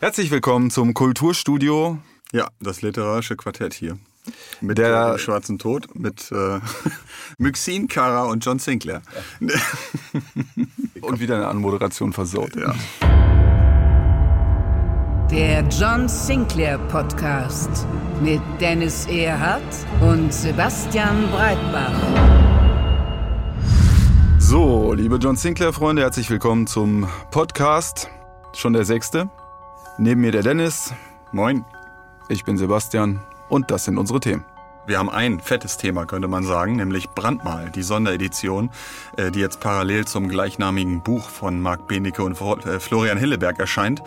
Herzlich willkommen zum Kulturstudio. Ja, das literarische Quartett hier. Mit Der- dem Schwarzen Tod, mit äh, Myxine, Kara und John Sinclair. Und wieder eine Anmoderation versaut. Ja. Der John Sinclair Podcast mit Dennis Erhardt und Sebastian Breitbach. So, liebe John Sinclair-Freunde, herzlich willkommen zum Podcast. Schon der sechste. Neben mir der Dennis, Moin. ich bin Sebastian und das sind unsere Themen. Wir haben ein fettes Thema, könnte man sagen, nämlich Brandmal, die Sonderedition, äh, die jetzt parallel zum gleichnamigen Buch von Marc Benecke und äh, Florian Hilleberg erscheint.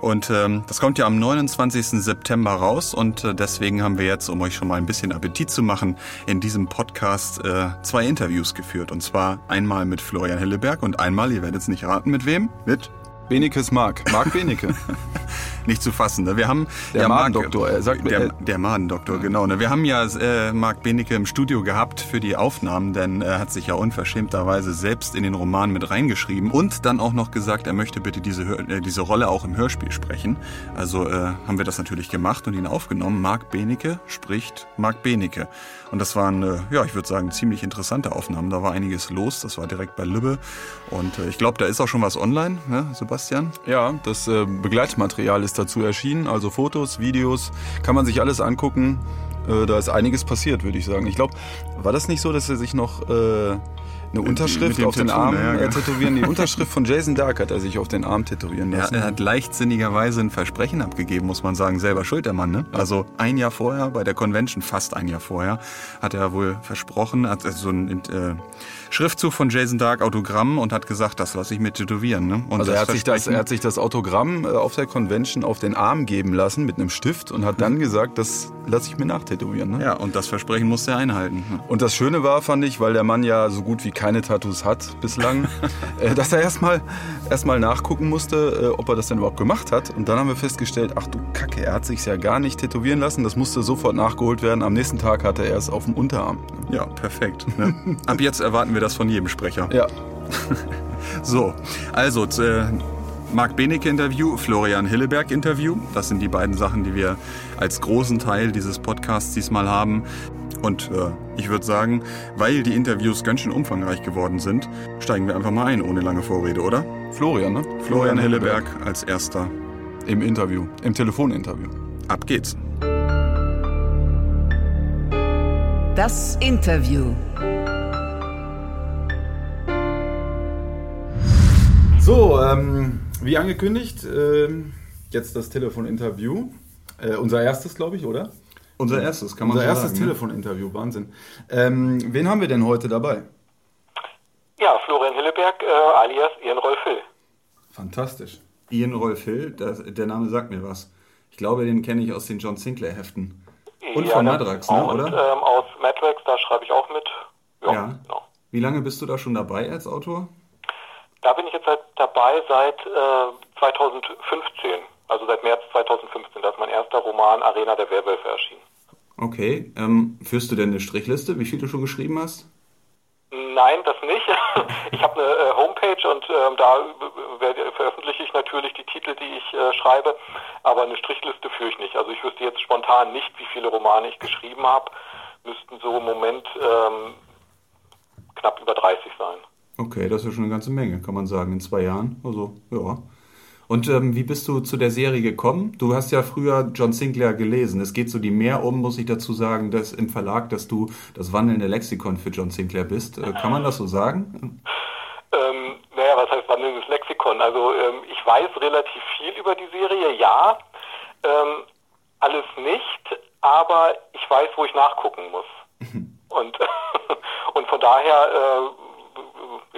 Und ähm, das kommt ja am 29. September raus und äh, deswegen haben wir jetzt, um euch schon mal ein bisschen Appetit zu machen, in diesem Podcast zwei Interviews geführt. Und zwar einmal mit Florian Hilleberg und einmal, ihr werdet es nicht raten, mit wem? Mit Benekes Mark, Mark Benecke. nicht zu fassen. Ne? Wir haben Der ja, Madendoktor, er sagt mir- der, er- der Madendoktor, genau. Ne? Wir haben ja äh, Marc Benecke im Studio gehabt für die Aufnahmen, denn er hat sich ja unverschämterweise selbst in den Roman mit reingeschrieben und dann auch noch gesagt, er möchte bitte diese, äh, diese Rolle auch im Hörspiel sprechen. Also äh, haben wir das natürlich gemacht und ihn aufgenommen. Marc Benecke spricht Marc Benecke. Und das waren, äh, ja, ich würde sagen, ziemlich interessante Aufnahmen. Da war einiges los. Das war direkt bei Lübbe. Und äh, ich glaube, da ist auch schon was online, ne, Sebastian? Ja, das äh, Begleitmaterial ist dazu erschienen, also Fotos, Videos, kann man sich alles angucken. Äh, da ist einiges passiert, würde ich sagen. Ich glaube, war das nicht so, dass er sich noch äh, eine Unterschrift mit auf den Tattoo, Arm ja, äh, genau. tätowieren? Die Unterschrift von Jason Dark hat er sich auf den Arm tätowieren Ja, lassen. er hat leichtsinnigerweise ein Versprechen abgegeben, muss man sagen. Selber schuld, der Mann, ne? Also ein Jahr vorher, bei der Convention, fast ein Jahr vorher, hat er wohl versprochen, hat also so ein äh, Schriftzug von Jason Dark, Autogramm und hat gesagt, das lasse ich mir tätowieren, ne? Also er hat, sich das, er hat sich das Autogramm äh, auf der Convention auf den Arm geben lassen mit einem Stift und hat dann gesagt, das lasse ich mir nachtätowieren. Ne? Ja, und das Versprechen musste er einhalten. ne? Und das Schöne war, fand ich, weil der Mann ja so gut wie keine Tattoos hat bislang, äh, dass er erstmal erstmal nachgucken musste, äh, ob er das denn überhaupt gemacht hat. Und dann haben wir festgestellt, ach du Kacke, er hat sich ja gar nicht tätowieren lassen. Das musste sofort nachgeholt werden. Am nächsten Tag hatte er es auf dem Unterarm. Ja, perfekt. Ne? Ab jetzt erwarten wir das von jedem Sprecher. Ja, So, also äh, Marc Benecke Interview, Florian Hilleberg Interview. Das sind die beiden Sachen, die wir als großen Teil dieses Podcasts diesmal haben. Und äh, ich würde sagen, weil die Interviews ganz schön umfangreich geworden sind, steigen wir einfach mal ein, ohne lange Vorrede, oder? Florian, ne? Florian Hilleberg als erster. Im Interview, im Telefoninterview. Ab geht's. Das Interview. So, ähm, wie angekündigt, ähm, jetzt das Telefoninterview. Äh, unser erstes, glaube ich, oder? Unser erstes, kann Unser erstes Telefoninterview, Wahnsinn. Ähm, wen haben wir denn heute dabei? Ja, Florian Hilleberg, äh, alias Ian Rolf Hill. Fantastisch. Ian Rolf Hill, das, der Name sagt mir was. Ich glaube, den kenne ich aus den John Sinclair Heften. Und Ja, von ne? Madrax, ne, und, oder? Ähm, aus Madrax, da schreibe ich auch mit. Ja, Ja. Genau. Wie lange bist du da schon dabei als Autor? Da bin ich jetzt seit, dabei seit äh, 2015, also seit März 2015. Da ist mein erster Roman Arena der Werwölfe erschienen. Okay. Ähm, führst du denn eine Strichliste, wie viel du schon geschrieben hast? Nein, das nicht. Ich habe eine äh, Homepage und ähm, da äh, werde- veröffentliche ich natürlich die Titel, die ich äh, schreibe, aber eine Strichliste führe ich nicht. Also ich wüsste jetzt spontan nicht, wie viele Romane ich geschrieben habe. Müssten so im Moment ähm, knapp über 30 sein. Okay, das ist schon eine ganze Menge, kann man sagen, in zwei Jahren. Also, ja. Und ähm, wie bist du zu der Serie gekommen? Du hast ja früher John Sinclair gelesen. Es geht so die mehr um, muss ich dazu sagen, dass im Verlag, dass du das wandelnde Lexikon für John Sinclair bist. Äh, kann man das so sagen? Ähm, naja, was heißt wandelndes Lexikon? Also ähm, ich weiß relativ viel über die Serie, ja. Ähm, alles nicht, aber ich weiß, wo ich nachgucken muss. Und, und von daher, äh,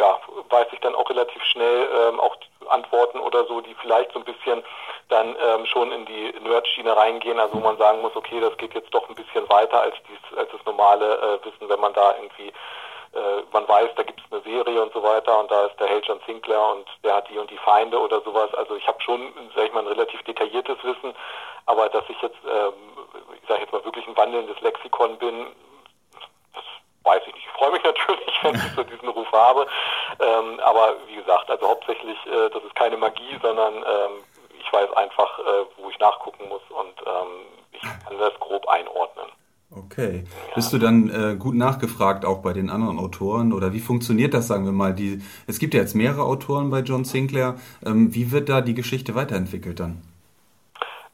ja, weiß ich dann auch relativ schnell ähm, auch Antworten oder so, die vielleicht so ein bisschen dann ähm, schon in die Nerd-Schiene reingehen, also wo man sagen muss, okay, das geht jetzt doch ein bisschen weiter als, dies, als das normale äh, Wissen, wenn man da irgendwie äh, man weiß, da gibt es eine Serie und so weiter und da ist der Held John Sinclair und der hat die und die Feinde oder sowas. Also ich habe schon, sag ich mal, ein relativ detailliertes Wissen, aber dass ich jetzt, ähm, ich sage jetzt mal, wirklich ein wandelndes Lexikon bin, weiß ich nicht. Ich freue mich natürlich, wenn ich so diesen Ruf habe. Ähm, aber wie gesagt, also hauptsächlich, äh, das ist keine Magie, sondern ähm, ich weiß einfach, äh, wo ich nachgucken muss und ähm, ich kann das grob einordnen. Okay. Ja. Bist du dann äh, gut nachgefragt auch bei den anderen Autoren oder wie funktioniert das, sagen wir mal? Die, es gibt ja jetzt mehrere Autoren bei John Sinclair. Ähm, wie wird da die Geschichte weiterentwickelt dann?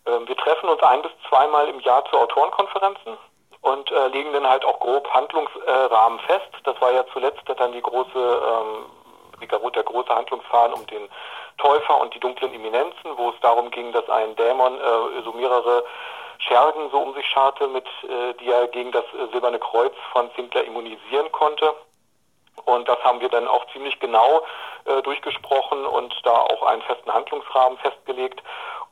Ähm, wir treffen uns ein bis zweimal im Jahr zu Autorenkonferenzen und äh, legen dann halt auch grob Handlungsrahmen fest. Das war ja zuletzt dann die große, ähm, der große Handlungsfaden um den Täufer und die dunklen Eminenzen, wo es darum ging, dass ein Dämon äh, so mehrere Schergen so um sich scharte, mit, äh, die er gegen das äh, Silberne Kreuz von Sinclair immunisieren konnte. Und das haben wir dann auch ziemlich genau äh, durchgesprochen und da auch einen festen Handlungsrahmen festgelegt.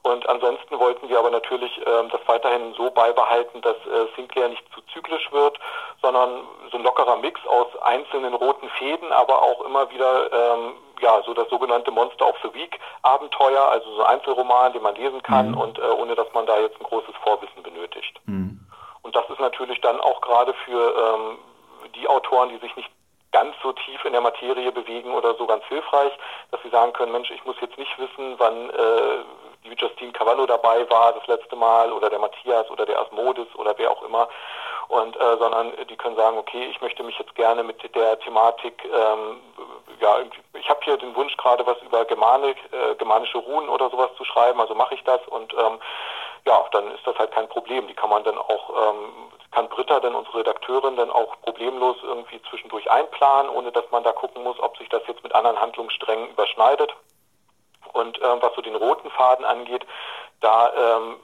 Und ansonsten wollten wir aber natürlich ähm, das weiterhin so beibehalten, dass äh, Sinclair nicht zu zyklisch wird, sondern so ein lockerer Mix aus einzelnen roten Fäden, aber auch immer wieder ähm, ja so das sogenannte Monster of the Week Abenteuer, also so ein Einzelroman, den man lesen kann mhm. und äh, ohne dass man da jetzt ein großes Vorwissen benötigt. Mhm. Und das ist natürlich dann auch gerade für ähm, die Autoren, die sich nicht ganz so tief in der Materie bewegen oder so ganz hilfreich, dass sie sagen können, Mensch, ich muss jetzt nicht wissen, wann äh, die Justine Cavallo dabei war das letzte Mal oder der Matthias oder der Asmodis oder wer auch immer und äh, sondern die können sagen, okay, ich möchte mich jetzt gerne mit der Thematik, ähm, ja, ich habe hier den Wunsch gerade was über Germanik, äh, germanische Runen oder sowas zu schreiben, also mache ich das und ähm, ja, dann ist das halt kein Problem. Die kann man dann auch, ähm, kann Britta, dann unsere Redakteurin, dann auch problemlos irgendwie zwischendurch einplanen, ohne dass man da gucken muss, ob sich das jetzt mit anderen Handlungssträngen überschneidet. Und ähm, was so den roten Faden angeht, da ähm,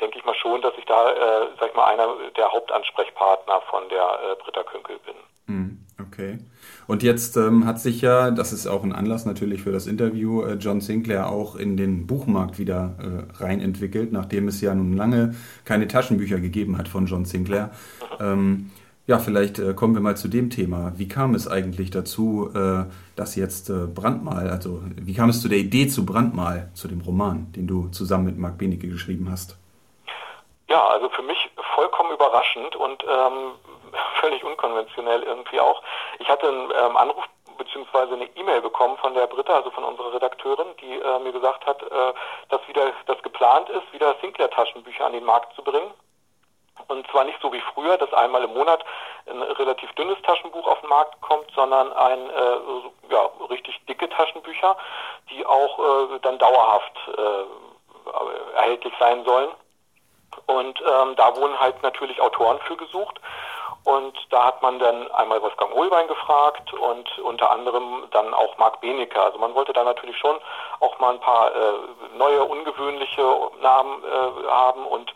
denke ich mal schon, dass ich da, äh, sag ich mal, einer der Hauptansprechpartner von der äh, Britta Künkel bin. Hm, okay. Und jetzt ähm, hat sich ja, das ist auch ein Anlass natürlich für das Interview, äh, John Sinclair auch in den Buchmarkt wieder äh, rein entwickelt, nachdem es ja nun lange keine Taschenbücher gegeben hat von John Sinclair. Mhm. Ähm, ja, vielleicht äh, kommen wir mal zu dem Thema. Wie kam es eigentlich dazu, äh, dass jetzt äh, Brandmal, also wie kam es zu der Idee zu Brandmal, zu dem Roman, den du zusammen mit Marc Benecke geschrieben hast? Ja, also für mich vollkommen überraschend und ähm, völlig unkonventionell irgendwie auch. Ich hatte einen ähm, Anruf beziehungsweise eine E-Mail bekommen von der Britta, also von unserer Redakteurin, die äh, mir gesagt hat, äh, dass wieder das geplant ist, wieder Sinclair-Taschenbücher an den Markt zu bringen. Und zwar nicht so wie früher, dass einmal im Monat ein relativ dünnes Taschenbuch auf den Markt kommt, sondern ein äh, ja, richtig dicke Taschenbücher, die auch äh, dann dauerhaft äh, erhältlich sein sollen. Und ähm, da wurden halt natürlich Autoren für gesucht. Und da hat man dann einmal Wolfgang Holbein gefragt und unter anderem dann auch Marc Benecke. Also man wollte da natürlich schon auch mal ein paar äh, neue, ungewöhnliche Namen äh, haben und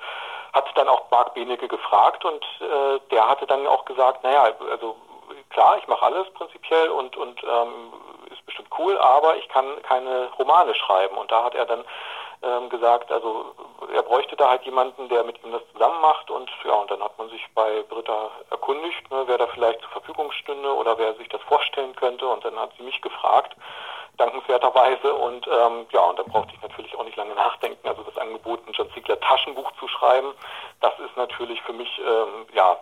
hat dann auch Marc Benecke gefragt und äh, der hatte dann auch gesagt, naja, also klar, ich mache alles prinzipiell und, und ähm, ist bestimmt cool, aber ich kann keine Romane schreiben. Und da hat er dann ähm, gesagt, also er bräuchte da halt jemanden, der mit ihm das zusammen macht und ja, und dann hat man sich bei Britta erkundigt, ne, wer da vielleicht zur Verfügung stünde oder wer sich das vorstellen könnte und dann hat sie mich gefragt dankenswerterweise. Und ähm, ja, und dann brauchte ich natürlich auch nicht lange nachdenken. Also das Angebot, ein John Ziegler Taschenbuch zu schreiben, das ist natürlich für mich ähm, ja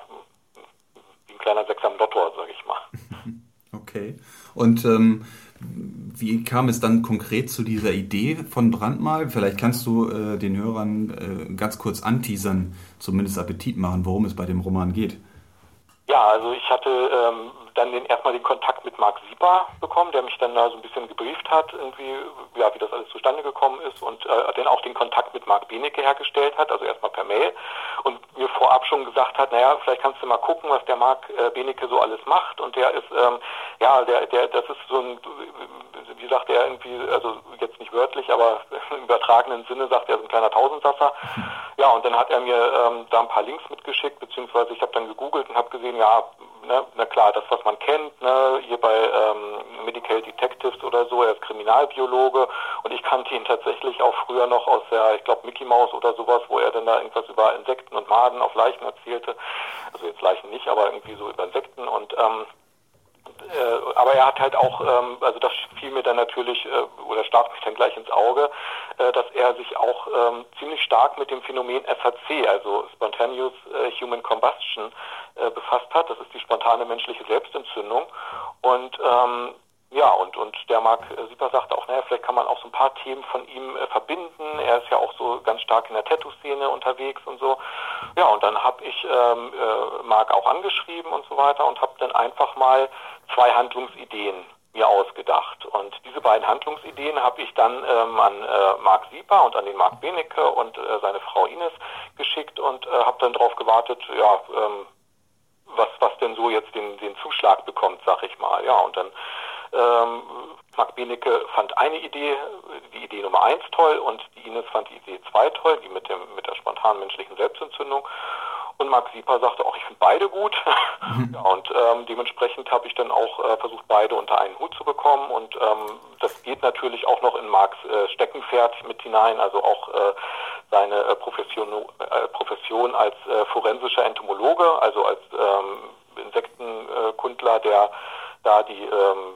wie ein kleiner Sechser im Lotto, sage ich mal. Okay. Und ähm, wie kam es dann konkret zu dieser Idee von Brandmal? Vielleicht kannst du äh, den Hörern äh, ganz kurz anteasern, zumindest Appetit machen, worum es bei dem Roman geht. Ja, also ich hatte ähm, dann den, erstmal den Kontakt mit Marc Sieber bekommen, der mich dann da so ein bisschen gebrieft hat, irgendwie, ja, wie das alles zustande gekommen ist und äh, dann auch den Kontakt mit Marc Benecke hergestellt hat, also erstmal per Mail und mir vorab schon gesagt hat, naja, vielleicht kannst du mal gucken, was der Marc äh, Benecke so alles macht und der ist, ähm, ja, der, der, das ist so ein, wie sagt er irgendwie, also jetzt nicht wörtlich, aber im übertragenen Sinne sagt er so ein kleiner Tausendsasser. Ja, und dann hat er mir ähm, da ein paar Links mitgeschickt, beziehungsweise ich habe dann gegoogelt und habe gesehen, ja, ne, na klar, das, was man kennt, ne, hier bei ähm, Medical Detectives oder so, er ist Kriminalbiologe und ich kannte ihn tatsächlich auch früher noch aus der, ich glaube, Mickey Mouse oder sowas, wo er dann da irgendwas über Insekten und Maden auf Leichen erzählte. Also jetzt Leichen nicht, aber irgendwie so über Insekten und ähm, äh, aber er hat halt auch, ähm, also das fiel mir dann natürlich äh, oder stach mich dann gleich ins Auge, äh, dass er sich auch ähm, ziemlich stark mit dem Phänomen SHC, also Spontaneous äh, Human Combustion, äh, befasst hat. Das ist die spontane menschliche Selbstentzündung. Und ähm, ja, und, und der Marc Sieper sagte auch, naja, vielleicht kann man auch so ein paar Themen von ihm äh, verbinden. Er ist ja auch so ganz stark in der Tattoo-Szene unterwegs und so. Ja, und dann habe ich ähm, äh, Marc auch angeschrieben und so weiter und habe dann einfach mal zwei Handlungsideen mir ausgedacht. Und diese beiden Handlungsideen habe ich dann ähm, an äh, Marc Sieper und an den Marc Benecke und äh, seine Frau Ines geschickt und äh, habe dann darauf gewartet, ja, ähm, was, was denn so jetzt den, den Zuschlag bekommt, sag ich mal. Ja, und dann ähm, Marc Benecke fand eine Idee, die Idee Nummer eins toll und die Ines fand die Idee zwei toll, die mit dem mit der spontanen menschlichen Selbstentzündung. Und Marc Sieper sagte auch, ich finde beide gut. Mhm. Ja, und ähm, dementsprechend habe ich dann auch äh, versucht, beide unter einen Hut zu bekommen. Und ähm, das geht natürlich auch noch in Marcs äh, Steckenpferd mit hinein, also auch äh, seine äh, Profession, äh, Profession als äh, forensischer Entomologe, also als ähm, Insektenkundler, der da die ähm,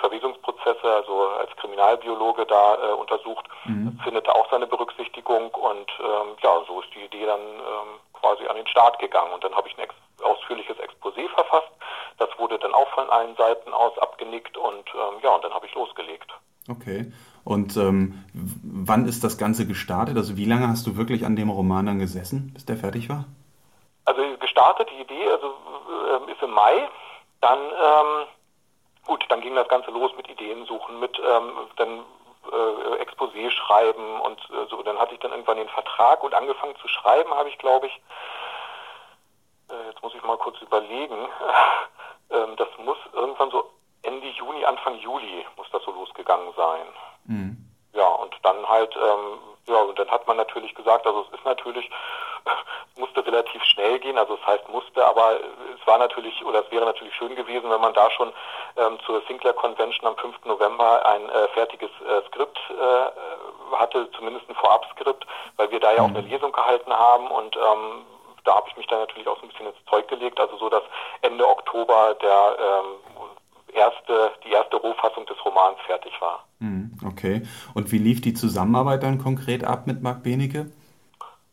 Verwesungsprozesse, also als Kriminalbiologe da äh, untersucht, mhm. findet da auch seine Berücksichtigung und ähm, ja, so ist die Idee dann ähm, quasi an den Start gegangen und dann habe ich ein ex ausführliches Exposé verfasst. Das wurde dann auch von allen Seiten aus abgenickt und ähm, ja, und dann habe ich losgelegt. Okay. Und ähm, wann ist das Ganze gestartet? Also wie lange hast du wirklich an dem Roman dann gesessen, bis der fertig war? Also gestartet, die Idee also, äh, ist im Mai. Dann ähm, gut, dann ging das Ganze los mit Ideen suchen, mit ähm, dann äh, Exposé schreiben und äh, so. Dann hatte ich dann irgendwann den Vertrag und angefangen zu schreiben habe ich, glaube ich, äh, jetzt muss ich mal kurz überlegen, ähm, das muss irgendwann so Ende Juni, Anfang Juli muss das so losgegangen sein. Mhm. Ja, und dann halt, ähm, ja, und dann hat man natürlich gesagt, also es ist natürlich, es musste relativ schnell gehen, also es heißt musste, aber es war natürlich, oder es wäre natürlich schön gewesen, wenn man da schon ähm, zur Sinclair Convention am 5. November ein äh, fertiges äh, Skript äh, hatte, zumindest ein Vorabskript, weil wir da ja auch mhm. eine Lesung gehalten haben und ähm, da habe ich mich dann natürlich auch so ein bisschen ins Zeug gelegt, also so, dass Ende Oktober der ähm, erste, die erste Rohfassung des Romans fertig war. Mhm, okay. Und wie lief die Zusammenarbeit dann konkret ab mit Marc Benecke?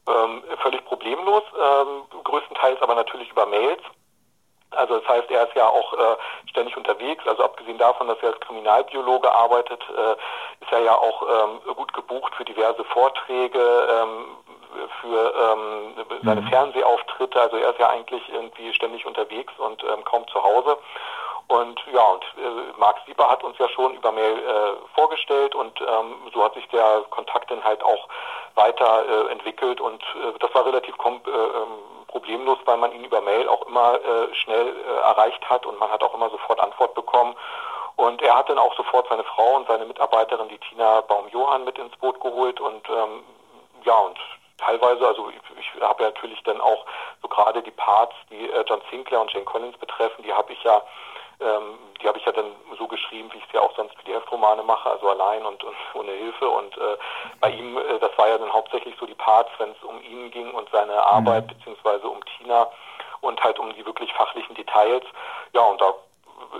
Ähm, völlig problemlos, ähm, größtenteils aber natürlich über Mails. Also das heißt, er ist ja auch äh, ständig unterwegs. Also abgesehen davon, dass er als Kriminalbiologe arbeitet, äh, ist er ja auch ähm, gut gebucht für diverse Vorträge, ähm, für ähm, seine mhm. Fernsehauftritte. Also er ist ja eigentlich irgendwie ständig unterwegs und ähm, kaum zu Hause. Und ja, und äh, Marc Sieber hat uns ja schon über Mail äh, vorgestellt und ähm, so hat sich der Kontakt dann halt auch weiter äh, entwickelt und äh, das war relativ kom äh, ähm, problemlos, weil man ihn über Mail auch immer äh, schnell äh, erreicht hat und man hat auch immer sofort Antwort bekommen. Und er hat dann auch sofort seine Frau und seine Mitarbeiterin, die Tina Baum-Johann, mit ins Boot geholt und ähm, ja, und teilweise, also ich, ich habe ja natürlich dann auch so gerade die Parts, die äh, John Sinclair und Jane Collins betreffen, die habe ich ja ähm, die habe ich ja dann so geschrieben, wie ich es ja auch sonst für die Heftromane mache, also allein und, und ohne Hilfe. Und äh, bei ihm, äh, das war ja dann hauptsächlich so die Parts, wenn es um ihn ging und seine Arbeit, mhm. beziehungsweise um Tina und halt um die wirklich fachlichen Details. Ja, und da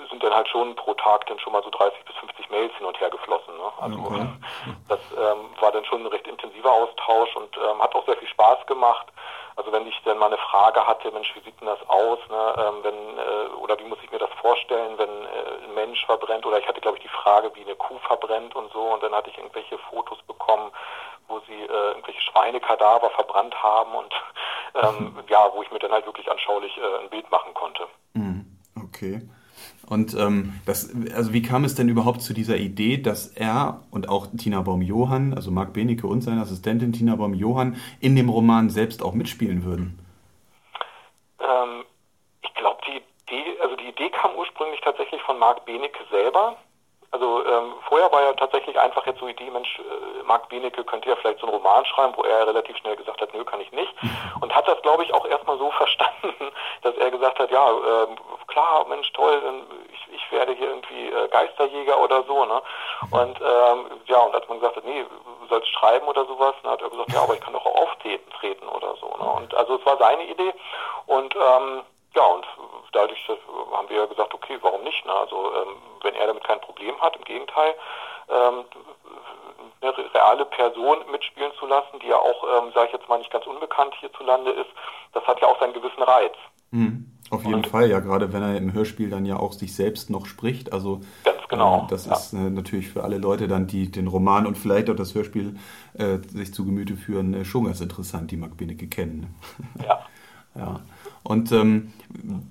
sind dann halt schon pro Tag dann schon mal so 30 bis 50 Mails hin und her geflossen. Ne? Also okay. das ähm, war dann schon ein recht intensiver Austausch und ähm, hat auch sehr viel Spaß gemacht. Also wenn ich dann mal eine Frage hatte, Mensch, wie sieht denn das aus, ne? ähm, wenn, äh, oder wie muss ich mir das vorstellen, wenn äh, ein Mensch verbrennt, oder ich hatte, glaube ich, die Frage, wie eine Kuh verbrennt und so, und dann hatte ich irgendwelche Fotos bekommen, wo sie äh, irgendwelche Schweinekadaver verbrannt haben und ähm, ja, wo ich mir dann halt wirklich anschaulich äh, ein Bild machen konnte. Mhm. Okay. Und ähm, das, also wie kam es denn überhaupt zu dieser Idee, dass er und auch Tina Baum-Johann, also Marc Benecke und seine Assistentin Tina Baum-Johann, in dem Roman selbst auch mitspielen würden? Ähm, ich glaube, die Idee, also die Idee kam ursprünglich tatsächlich von Marc Benecke selber. Also ähm, vorher war ja tatsächlich einfach jetzt so die Idee, Mensch, äh, Marc Benecke könnte ja vielleicht so einen Roman schreiben, wo er relativ schnell gesagt hat, nö, kann ich nicht. Und hat das, glaube ich, auch erstmal so verstanden, dass er gesagt hat, ja, äh, klar, Mensch, toll, ich, ich werde hier irgendwie äh, Geisterjäger oder so, ne? Und ähm, ja, und als man gesagt hat, nee, du sollst schreiben oder sowas, dann hat er gesagt, ja, aber ich kann doch auch auftreten treten oder so. Ne? Und also es war seine Idee und ähm, ja, und dadurch haben wir ja gesagt, okay, warum nicht? Ne? Also ähm, wenn er damit kein Problem hat, im Gegenteil, ähm, eine reale Person mitspielen zu lassen, die ja auch, ähm, sage ich jetzt mal, nicht ganz unbekannt hierzulande ist, das hat ja auch seinen gewissen Reiz. Mhm. Auf jeden und, Fall, ja, gerade wenn er im Hörspiel dann ja auch sich selbst noch spricht. Also ganz genau. Äh, das ja. ist äh, natürlich für alle Leute dann, die den Roman und vielleicht auch das Hörspiel äh, sich zu Gemüte führen, äh, schon ganz interessant, die Mark Benecke kennen. Ja. ja. Und ähm,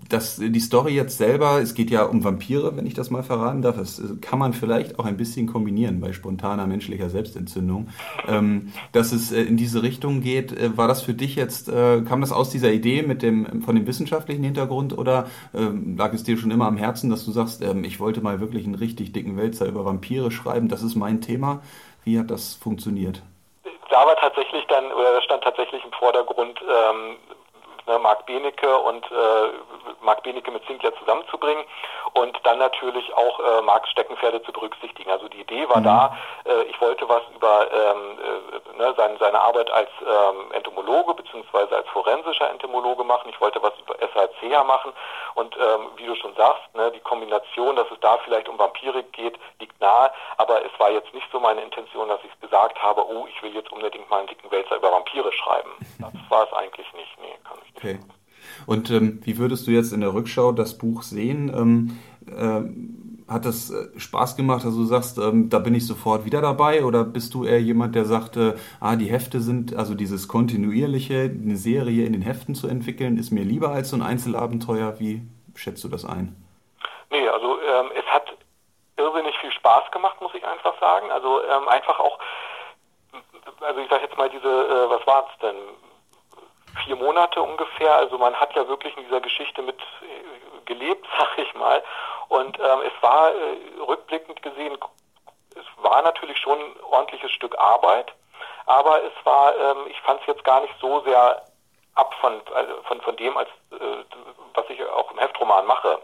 das, die Story jetzt selber, es geht ja um Vampire, wenn ich das mal verraten darf. Das äh, kann man vielleicht auch ein bisschen kombinieren bei spontaner menschlicher Selbstentzündung. Ähm, dass es äh, in diese Richtung geht, äh, war das für dich jetzt, äh, kam das aus dieser Idee mit dem, von dem wissenschaftlichen Hintergrund oder ähm, lag es dir schon immer am Herzen, dass du sagst, ähm, ich wollte mal wirklich einen richtig dicken Wälzer über Vampire schreiben, das ist mein Thema. Wie hat das funktioniert? Da war tatsächlich dann, oder stand tatsächlich im Vordergrund, ähm, ne, Marc Benecke und äh, Marc Benecke mit Sinclair zusammenzubringen und dann natürlich auch äh, Marx Steckenpferde zu berücksichtigen. Also die Idee war mhm. da, äh, ich wollte was über ähm, äh, ne, seine, seine Arbeit als ähm, Entomologe beziehungsweise als forensischer Entomologe machen. Ich wollte was über SACH machen und ähm, wie du schon sagst, ne, die Kombination, dass es da vielleicht um Vampire geht, liegt nahe, aber es war jetzt nicht so meine Intention, dass ich gesagt habe, oh, ich will jetzt unbedingt mal einen dicken Wälzer über Vampire schreiben. Das war es eigentlich nicht. Nee, kann ich nicht. Okay. Und ähm, wie würdest du jetzt in der Rückschau das Buch sehen? Ähm, äh, hat das äh, Spaß gemacht, dass du sagst, ähm, da bin ich sofort wieder dabei? Oder bist du eher jemand, der sagte, ah, die Hefte sind, also dieses kontinuierliche, eine Serie in den Heften zu entwickeln, ist mir lieber als so ein Einzelabenteuer? Wie schätzt du das ein? Nee, also ähm, es hat irrsinnig viel Spaß gemacht, muss ich einfach sagen. Also ähm, einfach auch, also ich sage jetzt mal diese, äh, was war es denn? Vier Monate ungefähr. Also man hat ja wirklich in dieser Geschichte mit äh, gelebt, sag ich mal. Und ähm, es war äh, rückblickend gesehen, es war natürlich schon ein ordentliches Stück Arbeit, aber es war, ähm, ich fand es jetzt gar nicht so sehr ab von, also von, von dem, als äh, was ich auch im Heftroman mache.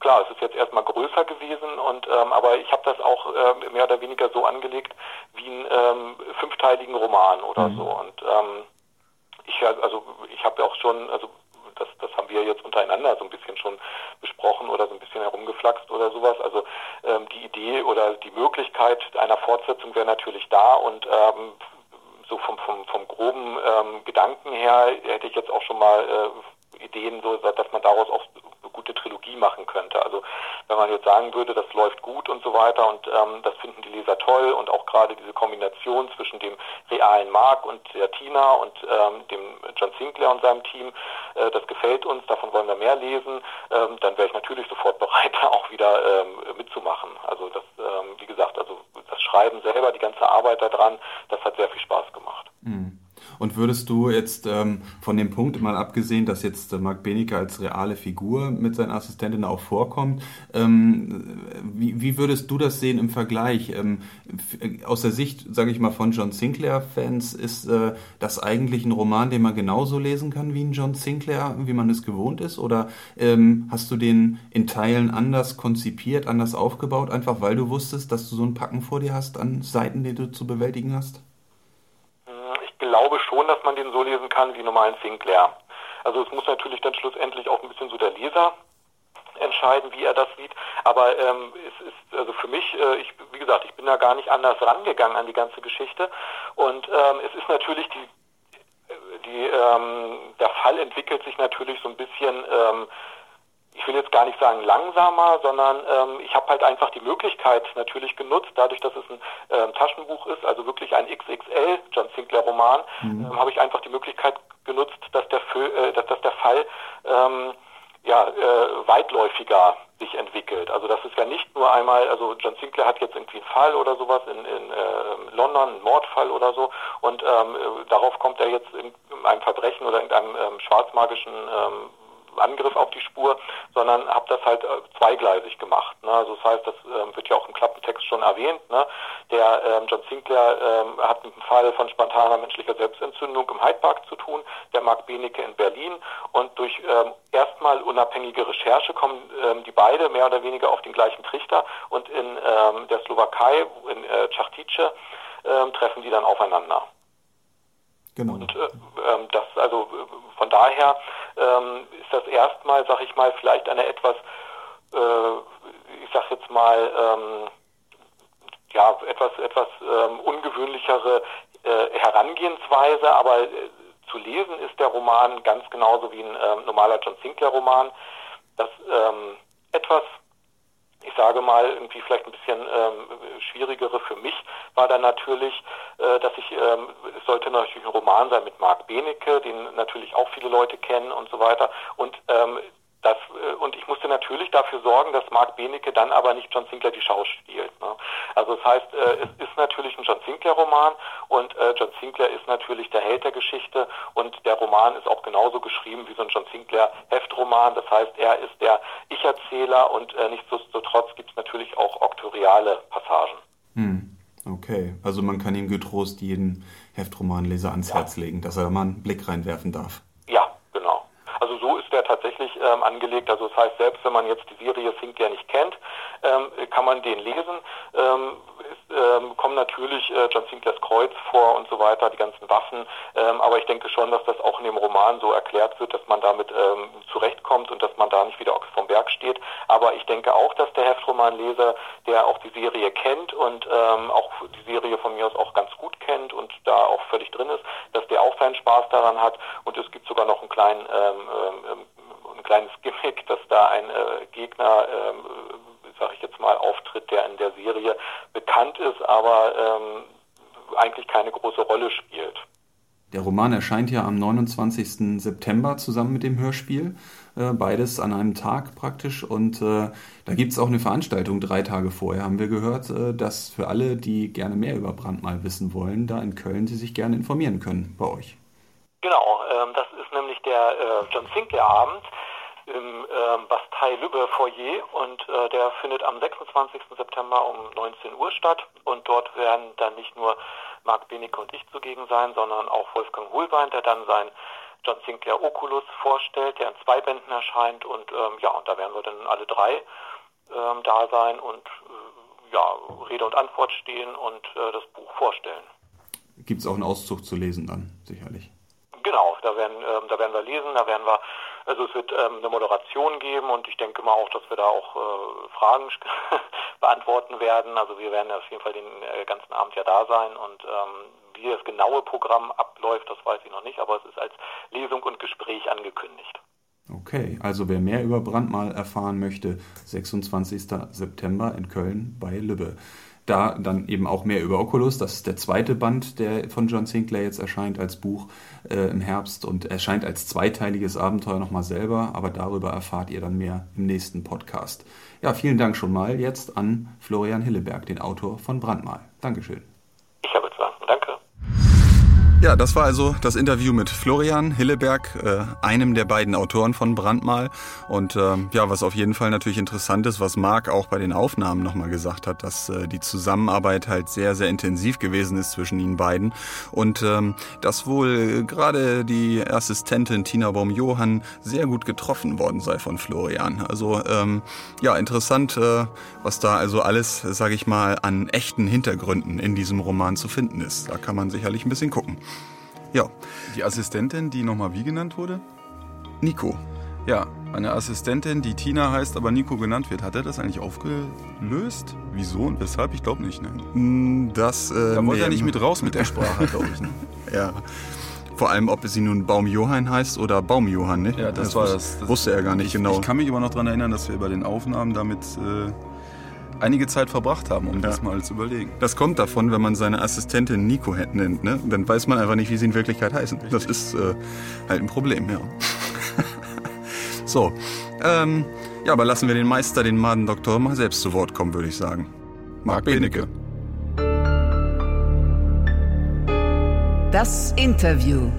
Klar, es ist jetzt erstmal größer gewesen und ähm, aber ich habe das auch äh, mehr oder weniger so angelegt wie einen ähm, fünfteiligen Roman oder mhm. so. Und ähm, ich also ich habe auch schon, also das, das haben wir jetzt untereinander so ein bisschen schon besprochen oder so ein bisschen herumgeflaxt oder sowas. Also ähm, die Idee oder die Möglichkeit einer Fortsetzung wäre natürlich da und ähm, so vom, vom, vom groben ähm, Gedanken her hätte ich jetzt auch schon mal äh, Ideen, so dass man daraus auch gute Trilogie machen könnte. Also wenn man jetzt sagen würde, das läuft gut und so weiter und ähm, das finden die Leser toll und auch gerade diese Kombination zwischen dem realen Mark und der Tina und ähm, dem John Sinclair und seinem Team, äh, das gefällt uns, davon wollen wir mehr lesen, ähm, dann wäre ich natürlich sofort bereit, auch wieder ähm, mitzumachen. Also das, ähm, wie gesagt, also das Schreiben selber, die ganze Arbeit daran, das hat sehr viel Spaß gemacht. Mhm. Und würdest du jetzt ähm, von dem Punkt mal abgesehen, dass jetzt äh, Marc Benecke als reale Figur mit seinen Assistentinnen auch vorkommt, ähm, wie, wie, würdest du das sehen im Vergleich? Ähm, aus der Sicht, sage ich mal, von John Sinclair-Fans ist äh, das eigentlich ein Roman, den man genauso lesen kann wie ein John Sinclair, wie man es gewohnt ist? Oder ähm, hast du den in Teilen anders konzipiert, anders aufgebaut, einfach weil du wusstest, dass du so ein Packen vor dir hast an Seiten, die du zu bewältigen hast? Glaube schon, dass man den so lesen kann wie normalen Sinclair. Also es muss natürlich dann schlussendlich auch ein bisschen so der Leser entscheiden, wie er das sieht. Aber ähm, es ist also für mich, äh, ich, wie gesagt, ich bin da gar nicht anders rangegangen an die ganze Geschichte. Und ähm, es ist natürlich die die, ähm, der Fall entwickelt sich natürlich so ein bisschen ähm, ich will jetzt gar nicht sagen langsamer, sondern ähm, ich habe halt einfach die Möglichkeit natürlich genutzt, dadurch, dass es ein ähm, Taschenbuch ist, also wirklich ein XXL John Sinclair Roman, mhm. ähm, habe ich einfach die Möglichkeit genutzt, dass der, äh, dass, dass der Fall ähm, ja, äh, weitläufiger sich entwickelt. Also das ist ja nicht nur einmal, also John Sinclair hat jetzt irgendwie einen Fall oder sowas in, in äh, London, einen Mordfall oder so, und ähm, äh, darauf kommt er jetzt in, in einem Verbrechen oder in einem ähm, schwarzmagischen ähm, Angriff auf die Spur, sondern habe das halt äh, zweigleisig gemacht. Ne? Also das heißt, das ähm, wird ja auch im Klappentext schon erwähnt. Ne? Der ähm, John Sinclair ähm, hat mit einem Fall von spontaner menschlicher Selbstentzündung im Hyde Park zu tun, der Mark Benecke in Berlin und durch ähm, erstmal unabhängige Recherche kommen ähm, die beide mehr oder weniger auf den gleichen Trichter und in ähm, der Slowakei, in äh, Chachtice, ähm, treffen die dann aufeinander. Genau. Und äh, ähm, das also äh, von daher ähm, ist das erstmal, sag ich mal, vielleicht eine etwas, äh, ich sag jetzt mal, ähm, ja, etwas, etwas ähm, ungewöhnlichere äh, Herangehensweise, aber äh, zu lesen ist der Roman ganz genauso wie ein ähm, normaler John Sinclair Roman. Das ähm, etwas ich sage mal, irgendwie vielleicht ein bisschen ähm, schwierigere für mich war dann natürlich, äh, dass ich, ähm, es sollte natürlich ein Roman sein mit Marc Benecke, den natürlich auch viele Leute kennen und so weiter. Und ähm, das, äh, und ich musste natürlich dafür sorgen, dass Mark Benecke dann aber nicht John Sinclair die Schau spielt. Ne? Also das heißt, äh, es ist natürlich ein John Sinclair-Roman und äh, John Sinclair ist natürlich der Held der Geschichte und der Roman ist auch genauso geschrieben wie so ein John Sinclair-Heftroman. Das heißt, er ist der Ich-Erzähler und äh, nichtsdestotrotz gibt es natürlich auch oktoriale Passagen. Hm. Okay, also man kann ihm getrost jeden Heftromanleser ans ja. Herz legen, dass er da mal einen Blick reinwerfen darf tatsächlich ähm, angelegt. Also das heißt, selbst wenn man jetzt die Serie Sinclair nicht kennt, ähm, kann man den lesen. Ähm, ähm, kommen natürlich äh, John Sinclairs Kreuz vor und so weiter, die ganzen Waffen. Ähm, aber ich denke schon, dass das auch in dem Roman so erklärt wird, dass man damit ähm, zurechtkommt und dass man da nicht wieder vom Berg steht. Aber ich denke auch, dass der Heftromanleser, der auch die Serie kennt und ähm, auch die Serie von mir aus auch ganz gut kennt und da auch völlig drin ist, dass der auch seinen Spaß daran hat. Und es gibt sogar noch einen kleinen ähm, ähm, ein kleines Gimmick, dass da ein äh, Gegner, ähm, sage ich jetzt mal, auftritt, der in der Serie bekannt ist, aber ähm, eigentlich keine große Rolle spielt. Der Roman erscheint ja am 29. September zusammen mit dem Hörspiel. Äh, beides an einem Tag praktisch. Und äh, da gibt es auch eine Veranstaltung drei Tage vorher, haben wir gehört, äh, dass für alle, die gerne mehr über Brandmal wissen wollen, da in Köln sie sich gerne informieren können bei euch. Genau, ähm, das ist nämlich der äh, John Sinclair Abend im ähm, Bastei Lübbe Foyer und äh, der findet am 26. September um 19 Uhr statt und dort werden dann nicht nur Marc Benecke und ich zugegen sein, sondern auch Wolfgang Hohlbein, der dann sein John Sinclair Oculus vorstellt, der in zwei Bänden erscheint und ähm, ja, und da werden wir dann alle drei ähm, da sein und äh, ja, Rede und Antwort stehen und äh, das Buch vorstellen. Gibt es auch einen Auszug zu lesen dann, sicherlich? Genau, da werden, ähm, da werden wir lesen, da werden wir also es wird ähm, eine Moderation geben und ich denke mal auch, dass wir da auch äh, Fragen beantworten werden. Also wir werden auf jeden Fall den äh, ganzen Abend ja da sein und ähm, wie das genaue Programm abläuft, das weiß ich noch nicht, aber es ist als Lesung und Gespräch angekündigt. Okay, also wer mehr über Brandmal erfahren möchte, 26. September in Köln bei Lübbe da dann eben auch mehr über Oculus. Das ist der zweite Band, der von John Sinclair jetzt erscheint als Buch äh, im Herbst und erscheint als zweiteiliges Abenteuer nochmal selber, aber darüber erfahrt ihr dann mehr im nächsten Podcast. Ja, vielen Dank schon mal jetzt an Florian Hilleberg, den Autor von Brandmal. Dankeschön. Ja, das war also das Interview mit Florian Hilleberg, äh, einem der beiden Autoren von Brandmal. Und äh, ja, was auf jeden Fall natürlich interessant ist, was Marc auch bei den Aufnahmen nochmal gesagt hat, dass äh, die Zusammenarbeit halt sehr, sehr intensiv gewesen ist zwischen ihnen beiden. Und ähm, dass wohl gerade die Assistentin Tina Baum-Johann sehr gut getroffen worden sei von Florian. Also ähm, ja, interessant, äh, was da also alles, sage ich mal, an echten Hintergründen in diesem Roman zu finden ist. Da kann man sicherlich ein bisschen gucken. Ja. Die Assistentin, die nochmal wie genannt wurde? Nico. Ja, eine Assistentin, die Tina heißt, aber Nico genannt wird. Hat er das eigentlich aufgelöst? Wieso und weshalb? Ich glaube nicht, ne? Hm, das, äh, da wollte er nicht mit raus mit der Sprache, glaube ich. Ne? ja. Vor allem, ob sie nun Baumjohann heißt oder Baumjohann, ne? Ja, das, das war das, das. Wusste er gar nicht ich, genau. Ich kann mich aber noch daran erinnern, dass wir bei den Aufnahmen damit äh, einige Zeit verbracht haben, um ja. das mal zu überlegen. Das kommt davon, wenn man seine Assistentin Nico nennt, ne? Dann weiß man einfach nicht, wie sie in Wirklichkeit heißen. Richtig. Das ist äh, halt ein Problem, ja. so. Ähm, ja, aber lassen wir den Meister, den Madendoktor, mal selbst zu Wort kommen, würde ich sagen. Marc Benecke. Das Interview.